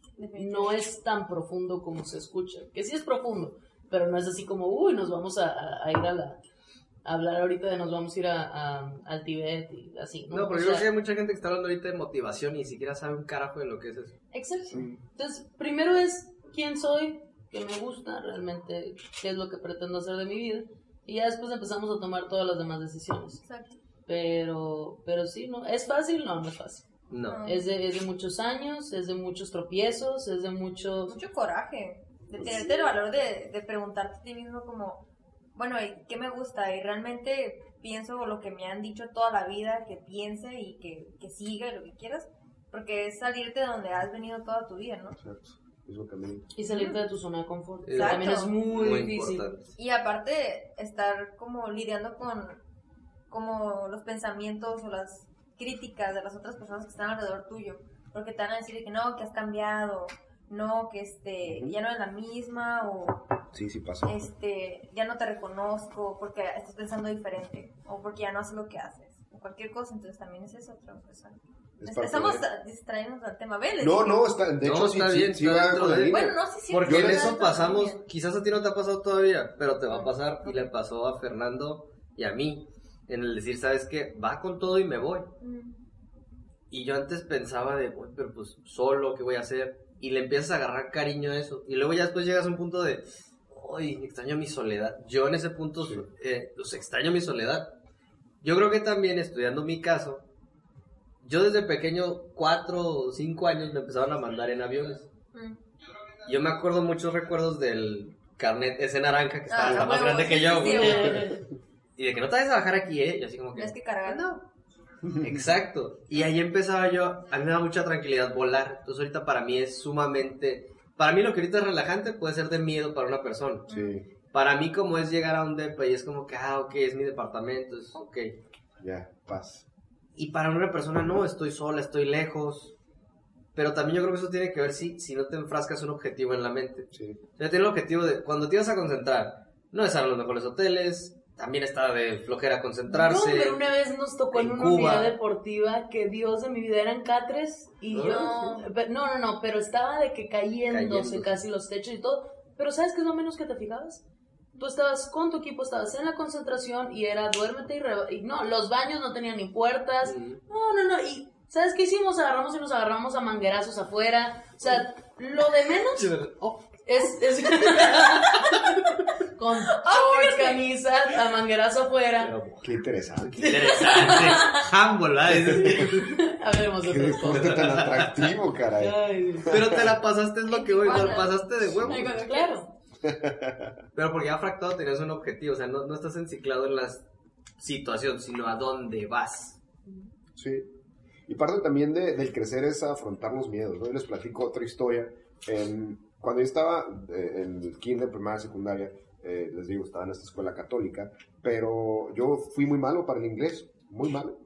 no es tan profundo como se escucha. Que sí es profundo, pero no es así como, uy, nos vamos a, a- a ir a la... a hablar ahorita de nos vamos a ir a, a- al Tibet y así. No, O pero yo sea, creo que hay mucha gente que está hablando ahorita de motivación y ni siquiera sabe un carajo de lo que es eso. Exacto. Mm. Entonces, primero es quién soy, qué me gusta, realmente qué es lo que pretendo hacer de mi vida. Y ya después empezamos a tomar todas las demás decisiones. Exacto. Pero, pero sí, ¿no? ¿Es fácil? No, no es fácil. No. Es de, es de muchos años, es de muchos tropiezos, es de muchos... Mucho coraje. De tenerte el valor de, de preguntarte a ti mismo como, bueno, ¿y ¿qué me gusta? Y realmente pienso lo que me han dicho toda la vida, que piense y que, que siga y lo que quieras. Porque es salirte de donde has venido toda tu vida, ¿no? Exacto. Mismo camino. Y salirte de tu zona de confort. Exacto. También es muy, Muy difícil. importante. Y aparte, estar como lidiando con como los pensamientos o las críticas de las otras personas que están alrededor tuyo. Porque te van a decir de que no, que has cambiado, no, que este, ya no eres la misma, o Sí, sí pasa. este, ya no te reconozco porque estás pensando diferente, o porque ya no haces lo que haces, o cualquier cosa, entonces también es eso otra cosa. Es Est- parte Estamos de- distrayéndonos del tema, ¿ves? No, no, está, de No, hecho, está sí, bien, sí, sí está va de-. Bueno, no, sí, sí. Porque en eso pasamos, quizás a ti no te ha pasado todavía, pero te va a pasar y le pasó a Fernando y a mí, en el decir, ¿sabes qué? Va con todo y me voy. Mm. Y yo antes pensaba de, "Uy, pero pues solo, ¿qué voy a hacer? Y le empiezas a agarrar cariño a eso. Y luego ya después llegas a un punto de, uy, extraño mi soledad. Yo en ese punto, eh, pues extraño mi soledad. Yo creo que también estudiando mi caso, yo desde pequeño, cuatro o cinco años, me empezaron a mandar en aviones. Mm. Yo me acuerdo muchos recuerdos del carnet ese naranja que estaba Ah, más grande sí, que sí, yo. sí, güey. Y de que no te vayas a bajar aquí, ¿eh? Y así como que... Tienes que cargar. No. Exacto. Y ahí empezaba yo, a mí me da mucha tranquilidad volar. Entonces ahorita para mí es sumamente... Para mí lo que ahorita es relajante puede ser de miedo para una persona. Sí, Para mí como es llegar a un depa y es como que, ah, ok, es mi departamento, es ok. ya, paz. Y para una persona no, estoy sola, estoy lejos. Pero también yo creo que eso tiene que ver si, si no te enfrascas un objetivo en la mente. Sí. O sea, tiene el objetivo de, cuando te vas a concentrar, no es a los mejores hoteles, también estaba de flojera No, concentrarse. pero una vez nos tocó en, en una Cuba. unidad deportiva que Dios de mi vida eran catres y Ah. yo... No, no, no, pero estaba de que cayéndose Cayéndose. casi los techos y todo. Pero ¿sabes qué es lo menos que te fijabas? Tú estabas con tu equipo, estabas en la concentración y era duérmete y, re- y no, los baños no tenían ni puertas. Mm. No, no, no. Y ¿sabes qué hicimos? Agarramos y nos agarramos a manguerazos afuera. O sea, lo de menos Oh, es... es... con short, camisa, a manguerazo afuera. pero Qué interesante. interesante. Humble, ¿verdad? Hablaremos de Qué otras cosas. deporte tan atractivo, caray. Ay. Pero te la pasaste, es lo que voy, te la pasaste de huevo. Claro. Pero porque ya fractado tenías un objetivo, o sea, no, no estás enciclado en la situación, sino a dónde vas. Sí. Y parte también de- del crecer es afrontar los miedos, ¿no? Yo les platico otra historia. En- cuando yo estaba eh, en el kinder, primaria, secundaria, eh, les digo, estaba en esta escuela católica, pero yo fui muy malo para el inglés, muy malo.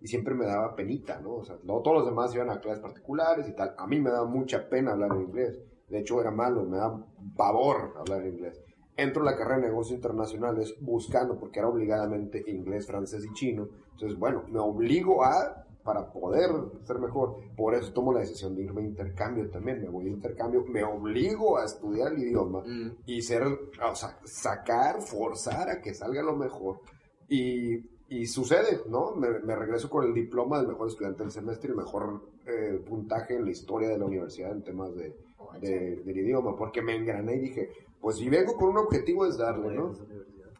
Y siempre me daba penita, ¿no? O sea, no todos los demás iban a clases particulares y tal. A mí me daba mucha pena hablar en inglés. De hecho, era malo, me daba pavor hablar en inglés. Entro a la carrera de negocios internacionales buscando, porque era obligadamente inglés, francés y chino. Entonces, bueno, me obligo a, para poder ser mejor, por eso tomo la decisión de irme a intercambio también. Me voy de intercambio, me obligo a estudiar el idioma Mm. y ser, o sea, sacar, forzar a que salga lo mejor. Y, y sucede, ¿no? Me, me regreso con el diploma del mejor estudiante del semestre y el mejor eh, puntaje en la historia de la universidad en temas de, de- del idioma, porque me engrané y dije, pues si vengo con un objetivo es darle, ¿no?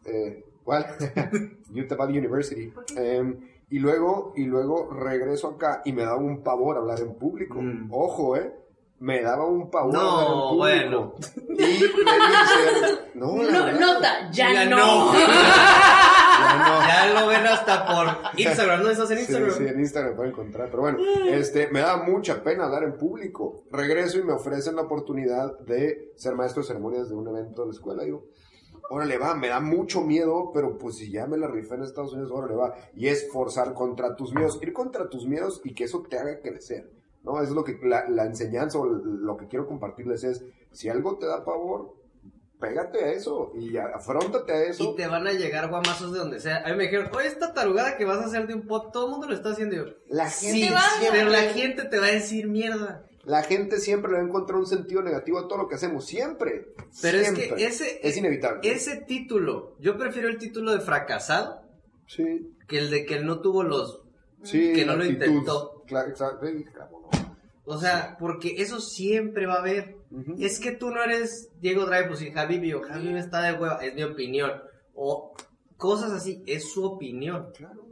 Eh, ¿Cuál? Utah Valley University. Em, y luego, y luego regreso acá y me daba un pavor hablar en público. Mm. Ojo, ¿eh? Me daba un pavor No, hablar en bueno. Y me dicen, no, No, nota, ya, Ya no. no. ya no. Ya lo ven hasta por Instagram, ¿no? ¿Estás en Instagram? sí, en Instagram pueden encontrar. Pero bueno, este, me da mucha pena hablar en público. Regreso y me ofrecen la oportunidad de ser maestro de ceremonias de un evento de la escuela. Y digo, órale va, me da mucho miedo, pero pues si ya me la rifé en Estados Unidos, órale va. Y es forzar contra tus miedos, ir contra tus miedos y que eso te haga crecer. ¿no? Es lo que la, la enseñanza o lo que quiero compartirles es, si algo te da pavor, pégate a eso y afrontate a eso. Y te van a llegar guamazos de donde sea. A mí me dijeron, oye, esta tarugada que vas a hacer de un pot, todo el mundo lo está haciendo. Yo, La sí, gente, pero la gente te va a decir mierda. La gente siempre le va a encontrar un sentido negativo a todo lo que hacemos, siempre. Pero es que ese, es inevitable. ese título, yo prefiero el título de fracasado Sí, que el de que él no tuvo los... sí. Que no lo intentó. Claro, exacto. O sea, porque eso siempre va a haber. Es que tú no eres Diego Dreyfus y Javi o Javi está de hueva, es mi opinión. O cosas así, es su opinión. Claro.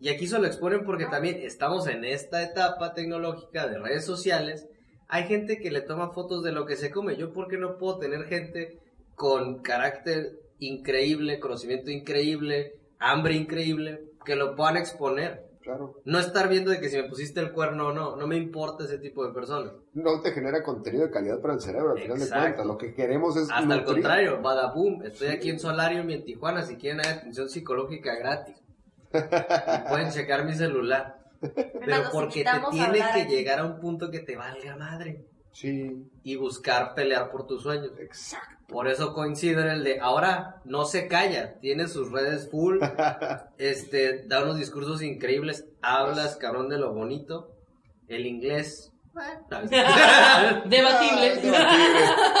Y aquí se lo exponen porque también estamos en esta etapa tecnológica de redes sociales. Hay gente que le toma fotos de lo que se come. Yo, ¿por qué no puedo tener gente con carácter increíble, conocimiento increíble, hambre increíble, que lo puedan exponer? Claro. No estar viendo de que si me pusiste el cuerno o no. No me importa ese tipo de personas. No te genera contenido de calidad para el cerebro, al final de cuentas. Lo que queremos es. Hasta el contrario, badaboom. Estoy Sí. aquí en Solarium y en Tijuana. Si quieren hay atención psicológica gratis. Y pueden checar mi celular. Pero porque te tiene que aquí. llegar a un punto que te valga madre. Sí, Y buscar pelear por tus sueños. exacto. Por eso coincide en el de ahora no se calla, tiene sus redes full, este, da unos discursos increíbles, hablas cabrón de lo bonito, el inglés. Debatible.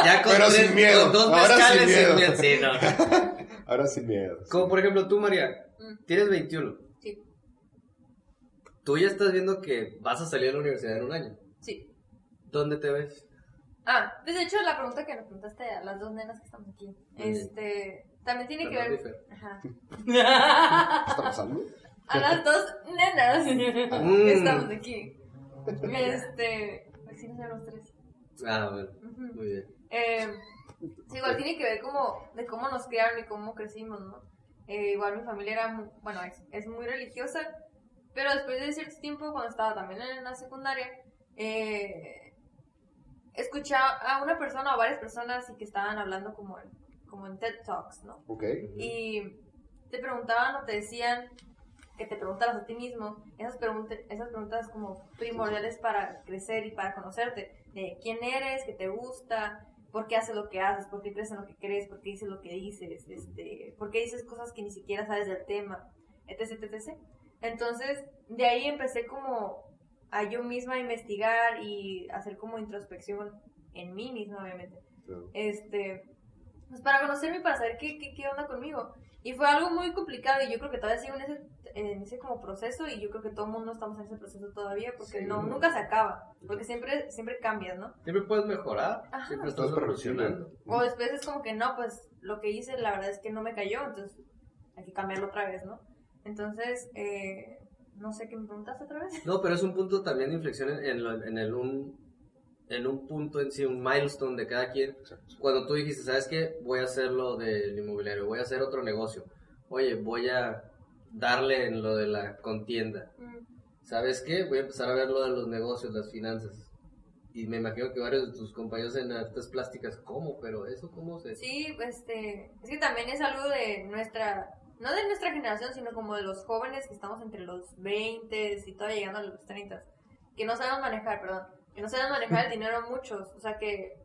ya con, Pero tres- sin miedo, con dos ahora mezcales sin miedo. sin miedo, sí, no. Ahora sin miedo. Como por ejemplo tú, María. Tienes 21. Sí, Tú ya estás viendo que vas a salir a la universidad en un año. sí. ¿Dónde te ves? Ah, pues de hecho la pregunta que nos preguntaste a las dos nenas que estamos aquí, este, también tiene que ver, ajá, ¿Qué está pasando? a las dos nenas que Mm. estamos aquí, este, pues sí, nos vemos tres. Ah, bueno, muy bien. Eh, sí, igual tiene que ver como de cómo nos criaron y cómo crecimos, ¿no? Eh, igual mi familia era, bueno, es, es muy religiosa, pero después de cierto tiempo, cuando estaba también en la secundaria, eh, escuché a una persona o varias personas y que estaban hablando como en, como en TED Talks, ¿no? Ok. y te preguntaban o te decían que te preguntaras a ti mismo esas, preguntas esas preguntas como primordiales para crecer y para conocerte, de quién eres, qué te gusta, por qué haces lo que haces, por qué crees en lo que crees, por qué dices lo que dices, este, por qué dices cosas que ni siquiera sabes del tema, etc, etc. Entonces, de ahí empecé como a yo misma investigar y hacer como introspección en mí misma, obviamente. Este, pues para conocerme y para saber qué, qué, qué onda conmigo. Y fue algo muy complicado y yo creo que todavía sigo en ese, en ese como proceso y yo creo que todo el mundo estamos en ese proceso todavía porque Sí. no, nunca se acaba, porque siempre, siempre cambias, ¿no? Siempre puedes mejorar, Ajá. siempre estás evolucionando. O después es como que no, pues lo que hice la verdad es que no me cayó, entonces hay que cambiarlo otra vez, ¿no? Entonces, eh, no sé qué me preguntaste otra vez. No, pero es un punto también de inflexión en, en, lo- en el un en un punto en sí, un milestone de cada quien. Cuando tú dijiste, ¿sabes qué? Voy a hacer lo del inmobiliario, voy a hacer otro negocio. Oye, voy a darle en lo de la contienda. ¿Sabes qué? Voy a empezar a ver lo de los negocios, las finanzas. Y me imagino que varios de tus compañeros en artes plásticas, ¿cómo? Pero eso, ¿cómo se...? Sí, este, es que también es algo de nuestra, no de nuestra generación, sino como de los jóvenes que estamos entre los 20 y todavía llegando a los 30, que no sabemos manejar, perdón, que no sabemos manejar el dinero muchos, o sea que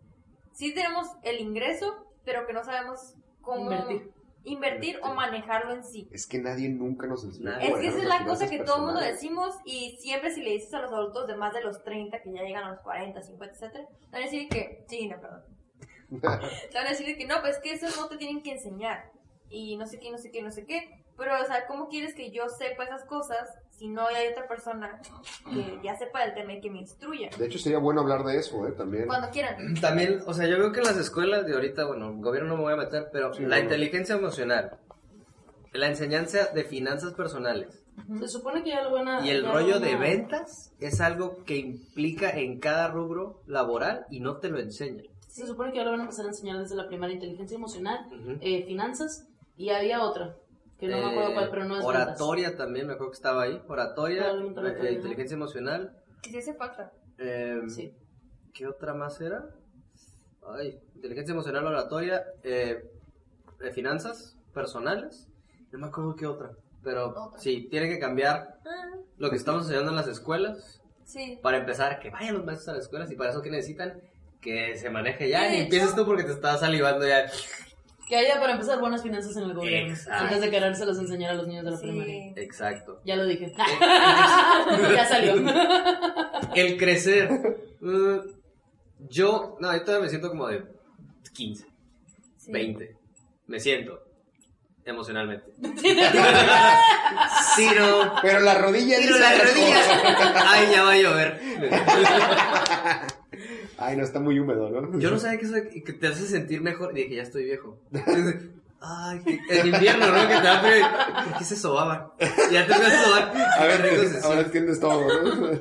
sí tenemos el ingreso, pero que no sabemos cómo Invertir. invertir o manejarlo en sí. Es que nadie nunca nos enseñó. Nadie. a Es que esa es la cosa que todo el mundo personales. decimos y siempre si le dices a los adultos de más de los 30 que ya llegan a los 40, 50, etcétera, te van a decir que, sí, no, perdón. Te van a decir que no, pues que eso no te tienen que enseñar. Y no sé qué, no sé qué, no sé qué. Pero, o sea, ¿cómo quieres que yo sepa esas cosas si no hay otra persona que ya sepa del tema y que me instruya? De hecho, sería bueno hablar de eso, ¿eh? También. Cuando quieran. También, o sea, yo veo que en las escuelas de ahorita, bueno, el gobierno no me voy a meter, pero Sí, la no. inteligencia emocional, la enseñanza de finanzas personales Se supone que ya lo van a... y el rollo de ventas es algo que implica en cada rubro laboral y no te lo enseñan. Se supone que ya lo van a empezar a enseñar desde la primaria inteligencia emocional, Ujú. eh, finanzas, y había otra, que no me acuerdo Eh, cuál, pero no es ventas. Oratoria también, me acuerdo que estaba ahí. Oratoria, eh, ¿no? inteligencia emocional. Y si hace falta. eh, Sí. ¿Qué otra más era? Ay, inteligencia emocional, oratoria, eh, eh, finanzas personales. No me acuerdo qué otra. Pero Otra. sí, tiene que cambiar Ah, lo que estamos enseñando en las escuelas. sí. Para empezar, que vayan los maestros a las escuelas y para eso que necesitan que se maneje ya. Hecho- empieces tú porque te estás salivando ya. Que haya para empezar buenas finanzas en el gobierno, Exacto. antes de querérselas enseñar a los niños de la primaria. Exacto. Ya lo dije. ya salió. El crecer. mm, yo, no, ahorita me siento como de 15, Sí. 20. Me siento emocionalmente. Ciro. Pero la rodilla Ciro dice las rodillas. Ay, ya va a llover. Ay, no, está muy húmedo, ¿no? Yo no sabía que eso que te hace sentir mejor. Y dije, ya estoy viejo. Ay, que, en invierno, ¿no? Que te da ¿Por qué se sobaban? Ya te empiezas a sobar. A ver, rico se ahora entiendes todo, ¿no?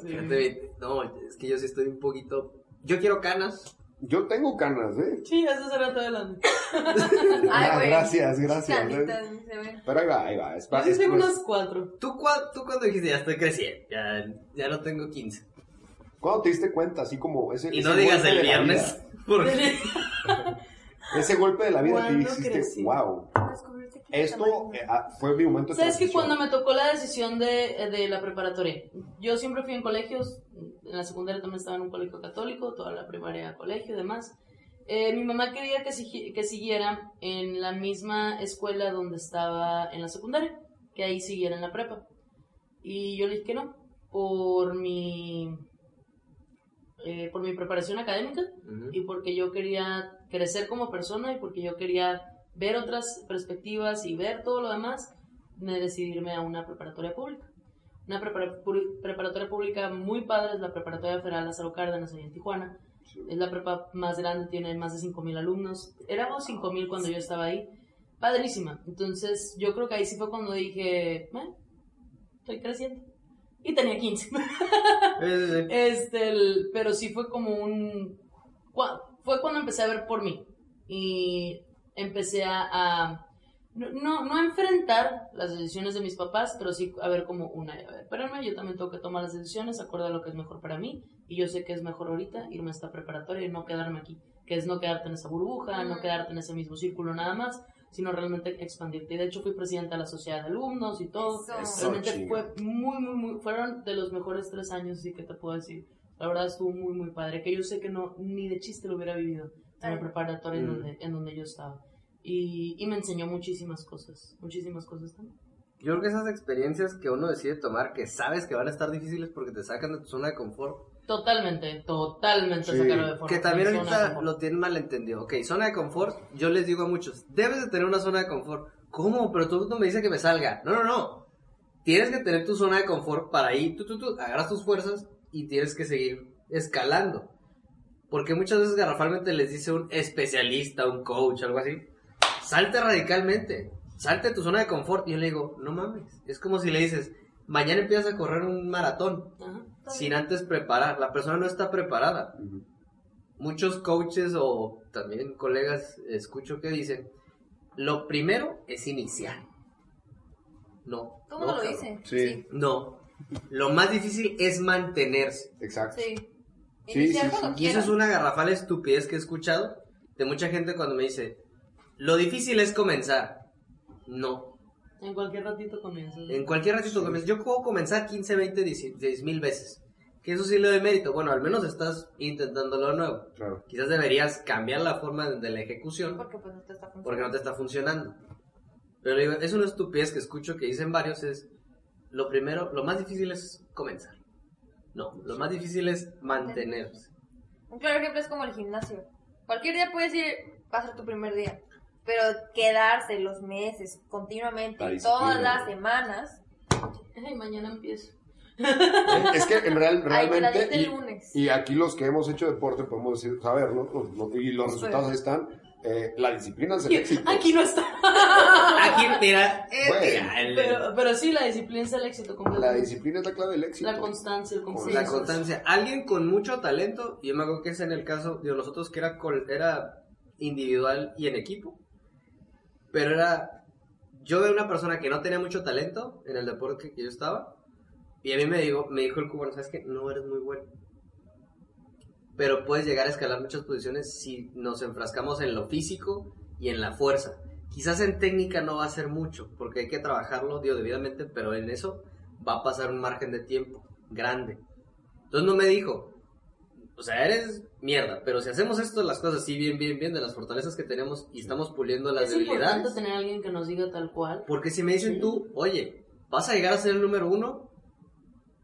siente. No, es que yo sí estoy un poquito. Yo quiero canas. Yo tengo canas, ¿eh? Sí, eso será todo adelante. Ay, Ah, güey. gracias, gracias. ¿eh? Canitas, se ven. Pero ahí va, ahí va. Es Yo sí es tengo pues- unos cuatro. ¿Tú, cua- tú cuando dijiste ya estoy creciendo? Ya, ya no tengo 15. ¿Cuándo te diste cuenta? Así como ese. Y ese no digas golpe el viernes. Porque Ese golpe de la vida que ¿Cuándo dijiste, crecí? wow. Esto eh, ah, fue mi momento ¿Sabes que cuando me tocó la decisión de, de la preparatoria? Yo siempre fui en colegios, en la secundaria también estaba en un colegio católico, toda la primaria colegio y demás. Eh, mi mamá quería que, que siguiera en la misma escuela donde estaba en la secundaria, que ahí siguiera en la prepa. Y yo le dije que no, por mi, eh, por mi preparación académica Ujú. y porque yo quería crecer como persona y porque yo quería ver otras perspectivas y ver todo lo demás, me decidí irme a una preparatoria pública. Una prepara- preparatoria pública muy padre es la Preparatoria Federal Lázaro Cárdenas, en Tijuana. Es la prepa más grande, tiene más de 5.000 alumnos. Éramos 5.000 cuando yo estaba ahí. Padrísima. Entonces, yo creo que ahí sí fue cuando dije, "Eh, estoy creciendo. Y tenía 15. Sí, sí, sí. Este, el- pero sí fue como un... Fue cuando empecé a ver por mí. Y empecé a... a- no, no, a enfrentar las decisiones de mis papás, pero sí a ver como una, a ver, espérame, yo también tengo que tomar las decisiones, acorde a lo que es mejor para mí, y yo sé que es mejor ahorita irme a esta preparatoria y no quedarme aquí, que es no quedarte en esa burbuja, no quedarte en ese mismo círculo nada más, sino realmente expandirte. Y de hecho fui presidenta de la sociedad de alumnos y todo. Eso. Eso. Realmente chinga. fue muy, muy, muy, fueron de los mejores tres años, sí que te puedo decir. La verdad estuvo muy, muy padre. Que yo sé que no, ni de chiste lo hubiera vivido en la preparatoria en, Mm. donde, en donde yo estaba. Y, y me enseñó muchísimas cosas. Muchísimas cosas también. Yo creo que esas experiencias que uno decide tomar, que sabes que van a estar difíciles porque te sacan de tu zona de confort, Totalmente, totalmente Sí, sacarlo de forma. que también zona de ahorita confort. lo tienen malentendido. Ok, zona de confort, yo les digo a muchos, debes de tener una zona de confort. ¿Cómo? Pero todo el mundo me dice que me salga. No, no, no. Tienes que tener tu zona de confort para ahí, tú, tú, tú, agarras tus fuerzas y tienes que seguir escalando. Porque muchas veces garrafalmente les dice un especialista, un coach, algo así, salte radicalmente, salte de tu zona de confort. Y yo le digo, no mames, es como si le dices, mañana empiezas a correr un maratón Ajá. sin antes preparar. La persona no está preparada. Muchos coaches o también colegas escucho que dicen, lo primero es iniciar. No. Todo no, lo cabrón. dice. Sí. No. Lo más difícil es mantenerse. Exacto. Sí. Sí, Y eso es una garrafal estupidez que he escuchado de mucha gente cuando me dice, lo difícil es comenzar. No. En cualquier ratito comienzas. En cualquier ratito comienzas. Yo puedo comenzar 15, 20, 10 mil veces. Que eso sí le doy mérito. Bueno, al menos estás intentando lo nuevo. Claro. Quizás deberías cambiar la forma de la ejecución Porque pues no te está funcionando. porque no te está funcionando. Pero digo, es una estupidez que escucho que dicen varios es, lo primero, lo más difícil es comenzar. No, lo más difícil es mantenerse. Un claro ejemplo es como el gimnasio. Cualquier día puedes ir, va a ser tu primer día. Pero quedarse los meses, continuamente, todas las semanas. Ay, mañana empiezo. Es que en real, Ay, realmente, dieta el y, lunes. y aquí los que hemos hecho deporte podemos decir, saber, ¿no? Los- los- y los resultados ahí están. eh, la disciplina es el éxito. Aquí no está. Aquí, mira, eh, Bueno, Pero, pero sí, la disciplina es el éxito La disciplina es la clave del éxito. La constancia, el la constancia. Alguien con mucho talento, y yo me acuerdo que es en el caso de nosotros que era, col- era individual y en equipo, pero era, yo veo una persona que no tenía mucho talento en el deporte que yo estaba, y a mí me dijo, me dijo el cubano, ¿sabes qué? No eres muy bueno. Pero puedes llegar a escalar muchas posiciones si nos enfrascamos en lo físico y en la fuerza. Quizás en técnica no va a ser mucho, porque hay que trabajarlo, digo, debidamente, pero en eso va a pasar un margen de tiempo grande. Entonces no me dijo, o sea, eres mierda, pero si hacemos esto, las cosas así bien, bien, bien, de las fortalezas que tenemos y estamos puliendo las Es importante debilidades. tener a alguien que nos diga tal cual. Porque si me dicen Sí. tú, oye, vas a llegar a ser el número uno,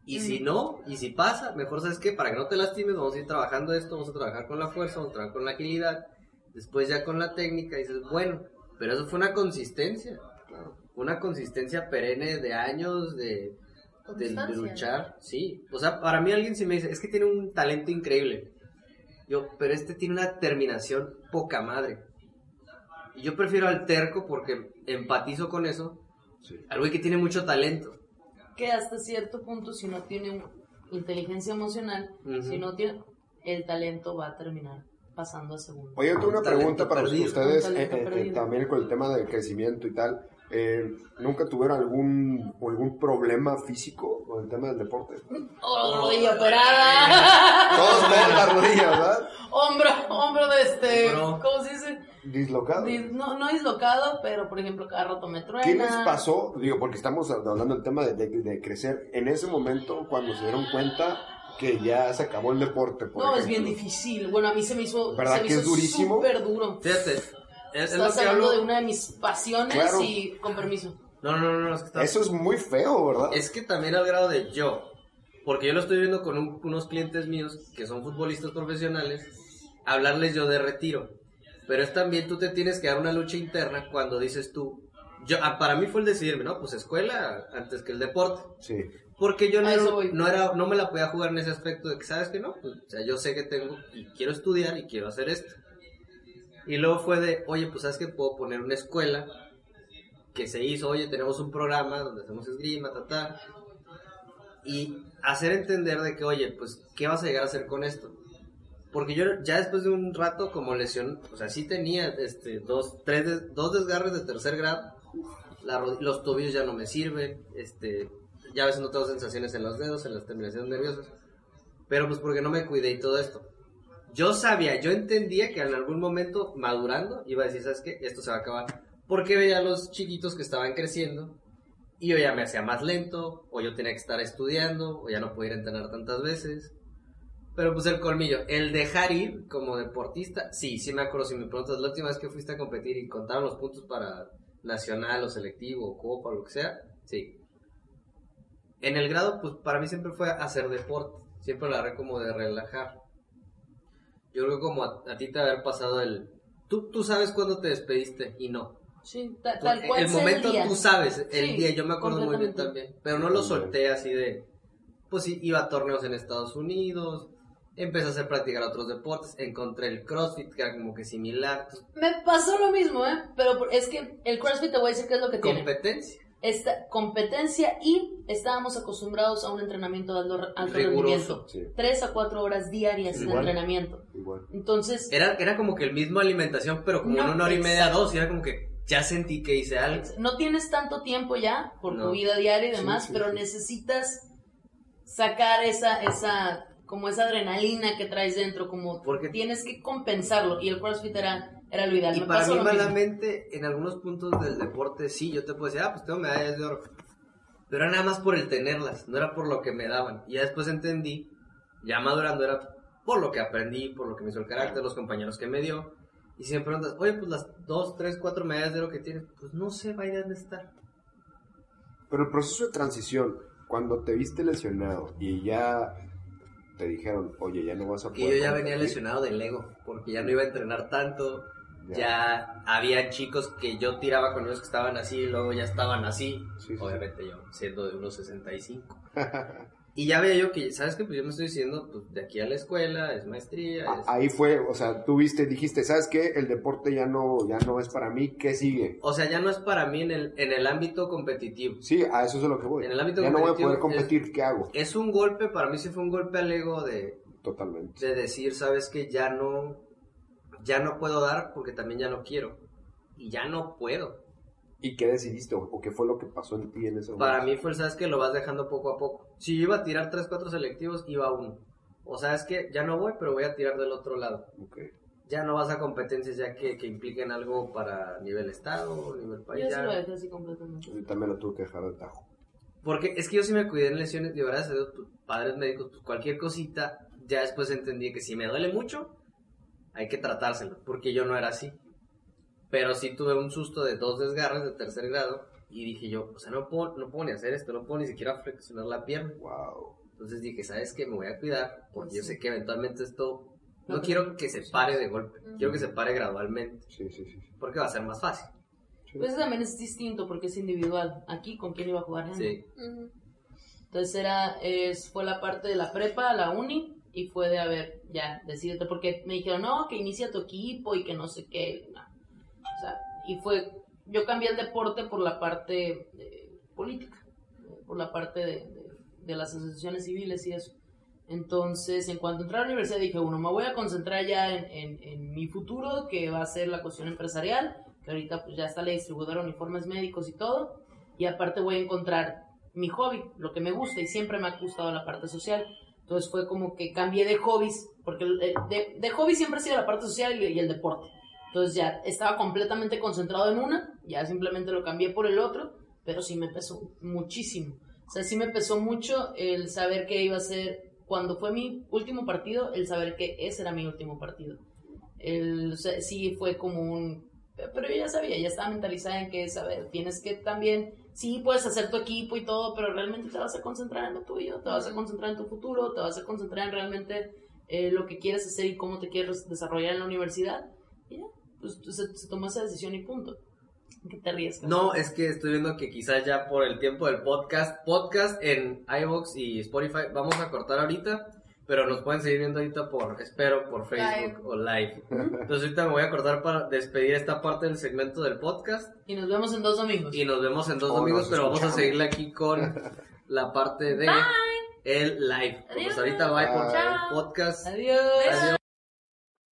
y Mm. si no, y si pasa, mejor sabes que para que no te lastimes, vamos a ir trabajando esto, vamos a trabajar con la fuerza, vamos a trabajar con la agilidad, después ya con la técnica, y dices, bueno, pero eso fue una consistencia, una consistencia perenne de años, de, de, de luchar, sí. O sea, para mí alguien si me dice, es que tiene un talento increíble. Yo, pero este tiene una terminación poca madre. Y yo prefiero al terco porque empatizo con eso. Al güey que tiene mucho talento. Que hasta cierto punto, si no tiene inteligencia emocional, Ujú. si no tiene el talento, va a terminar pasando a segundo. Oye, tengo una pregunta para perdido. ustedes, eh, eh, eh, también con el tema del crecimiento y tal. Eh, ¿Nunca tuvieron algún, algún problema físico con el tema del deporte? ¡Oh, rodilla operada! Todos todas las rodillas, ¿verdad? hombro, hombro de este. Hombro. ¿Cómo se dice? Dislocado. Dis- No, no dislocado, pero por ejemplo, cada rato me truena. ¿Qué les pasó? Digo, porque estamos hablando del tema de, de- de crecer. En ese momento, cuando se dieron cuenta que ya se acabó el deporte, por No, es bien ejemplo. difícil. Bueno, a mí se me hizo. ¿Verdad se me que es hizo durísimo? Súper duro. Fíjate, es, es lo Estás que hablando hablo. de una de mis pasiones Claro. y con permiso. No, no, no, no, es que está- Eso es muy feo, ¿verdad? Es que también al grado de yo. Porque yo lo estoy viendo con un- unos clientes míos que son futbolistas profesionales, hablarles yo de retiro. Pero es también tú te tienes que dar una lucha interna cuando dices tú. Yo, ah, para mí fue el decidirme, ¿no? Pues escuela antes que el deporte. Sí. Porque yo era, no era, no me la podía jugar en ese aspecto de que, ¿sabes que no? Pues, o sea, yo sé que tengo y quiero estudiar y quiero hacer esto. Y luego fue de, oye, pues, ¿sabes que puedo poner una escuela? Que se hizo, oye, tenemos un programa donde hacemos esgrima, ta, ta. Y hacer entender de que, oye, pues, ¿qué vas a llegar a hacer con esto? Porque yo ya después de un rato como lesión, o sea, sí tenía este, dos, tres, dos desgarres de tercer grado. Los tobillos ya no me sirven, este, ya a veces no tengo sensaciones en los dedos, en las terminaciones nerviosas. Pero pues porque no me cuidé y todo esto. Yo sabía, yo entendía que en algún momento, madurando, iba a decir, ¿sabes qué? Esto se va a acabar. Porque veía a los chiquitos que estaban creciendo y yo ya me hacía más lento, o yo tenía que estar estudiando, o ya no podía ir a entrenar tantas veces. Pero pues el colmillo, el dejar ir como deportista, sí, sí me acuerdo. Si me preguntas, la última vez que fuiste a competir y contaron los puntos para nacional o selectivo o copa o lo que sea, sí. En el grado, pues para mí siempre fue hacer deporte. Siempre la agarré como de relajar. Yo creo que como a, a ti te haber pasado el... Tú, tú sabes cuándo te despediste y no. Sí, ta- tal cual el momento día. tú sabes, el Sí, día, yo me acuerdo muy bien también, pero no lo solté así de, pues sí, iba a torneos en Estados Unidos, empecé a hacer practicar otros deportes, encontré el CrossFit que era como que similar, entonces, Me pasó lo mismo, ¿eh? Pero por- es que el CrossFit te voy a decir qué es lo que tiene. competencia, Esta competencia y estábamos acostumbrados a un entrenamiento de alto, rendimiento. Sí. Tres a cuatro horas diarias de Igual. entrenamiento. Igual. Entonces, era, era como que el mismo alimentación, pero como en No, una hora y media, exacto. dos, y era como que ya sentí que hice algo. no tienes tanto tiempo ya por tu vida diaria y demás, Sí, sí, pero sí. necesitas sacar esa, esa, como esa adrenalina que traes dentro, como Porque- tienes que compensarlo. Y el CrossFit era, era lo ideal. Y Me para mí malamente, en algunos puntos del deporte, sí, yo te puedo decir, ah, pues tengo medallas de oro. Pero era nada más por el tenerlas, no era por lo que me daban. Y ya después entendí, ya madurando, era por lo que aprendí, por lo que me hizo el carácter, los compañeros que me dio. Y si me preguntas, oye, pues las dos, tres, cuatro medallas de oro que tienes, pues no sé, vaya dónde estar. Pero el proceso de transición, cuando te viste lesionado y ya te dijeron, oye, ya no vas a Que poder. yo ya venía competir", lesionado del ego, porque ya no iba a entrenar tanto. Ya. Ya había chicos que yo tiraba con ellos que estaban así, y luego ya estaban así. Sí, sí. Obviamente yo, siendo de unos 65. y ya veía yo que, ¿sabes qué? Pues yo me estoy diciendo, pues de aquí a la escuela, es maestría, es... Ahí fue, o sea, tú viste, dijiste, ¿sabes qué? El deporte ya no, ya no es para mí, ¿qué sigue? O sea, ya no es para mí en el, en el ámbito competitivo. Sí, a eso es a lo que voy. En el ámbito ya no voy a poder competitivo competir, ¿qué hago? Es un golpe, para mí sí fue un golpe al ego de, Totalmente. de decir, ¿sabes que Ya no, ya no puedo dar porque también ya no quiero. Y ya no puedo. ¿Y qué decidiste o, qué fue lo que pasó en ti en ese momento? Para mí fue, ¿sabes que Lo vas dejando poco a poco. Si yo iba a tirar 3, 4 selectivos, iba a uno. O sabes que ya no voy, pero voy a tirar del otro lado. Ya no vas a competencias ya que, que impliquen algo para nivel estado, nivel país. Yo ya. sí lo dejé así completamente. Yo también lo tuve que dejar de tajo. Porque es que yo sí me cuidé en lesiones, de pues, padres médicos, pues, cualquier cosita, ya después entendí que si me duele mucho, hay que tratárselo, porque yo no era así. Pero sí tuve un susto de dos desgarres de tercer grado y dije yo, o sea, no puedo, no puedo ni hacer esto, no puedo ni siquiera flexionar la pierna. Wow. Entonces dije, ¿sabes qué? Me voy a cuidar, porque yo Sí. sé que eventualmente esto, no quiero que se pare de golpe, quiero que se pare gradualmente, Sí, sí, sí. porque va a ser más fácil. Pues también es distinto porque es individual. Aquí, ¿con quién iba a jugar? Sí. Ujú. Entonces era, es, fue la parte de la prepa, la uni, y fue de, a ver, ya, decídete, porque me dijeron, no, que inicia tu equipo y que no sé qué. no. O sea, y fue, yo cambié el deporte por la parte eh, política, por la parte de, de- de las asociaciones civiles y eso. Entonces, en cuanto entré a la universidad, dije, bueno, me voy a concentrar ya en, en- en mi futuro, que va a ser la cuestión empresarial, que ahorita pues ya está la distribuidora de uniformes médicos y todo, y aparte voy a encontrar mi hobby, lo que me gusta, y siempre me ha gustado la parte social. Entonces fue como que cambié de hobbies, porque el- de, de hobby siempre ha sido la parte social y, y el deporte. Entonces ya estaba completamente concentrado en una, ya simplemente lo cambié por el otro, pero sí me pesó muchísimo. O sea, sí me pesó mucho el saber que iba a ser, cuando fue mi último partido, el saber que ese era mi último partido. El, o sea, sí fue como un... Pero yo ya sabía, ya estaba mentalizada en que, saber, tienes que también, sí puedes hacer tu equipo y todo, pero realmente te vas a concentrar en lo tuyo, te vas a concentrar en tu futuro, te vas a concentrar en realmente eh, lo que quieres hacer y cómo te quieres desarrollar en la universidad. Y ya, pues se, se tomó esa decisión y punto. ¿Qué te ríes? No, es que estoy viendo que quizás ya por el tiempo del podcast, podcast en iVoox y Spotify, vamos a cortar ahorita, pero nos pueden seguir viendo ahorita por, espero, por Facebook Live. o live. Entonces ahorita me voy a cortar para despedir esta parte del segmento del podcast Y nos vemos en dos domingos. y nos vemos en dos Oh, domingos, pero vamos a seguirle aquí con la parte de el live. Pues Adiós. ahorita bye por Bye. el podcast. Adiós. Adiós.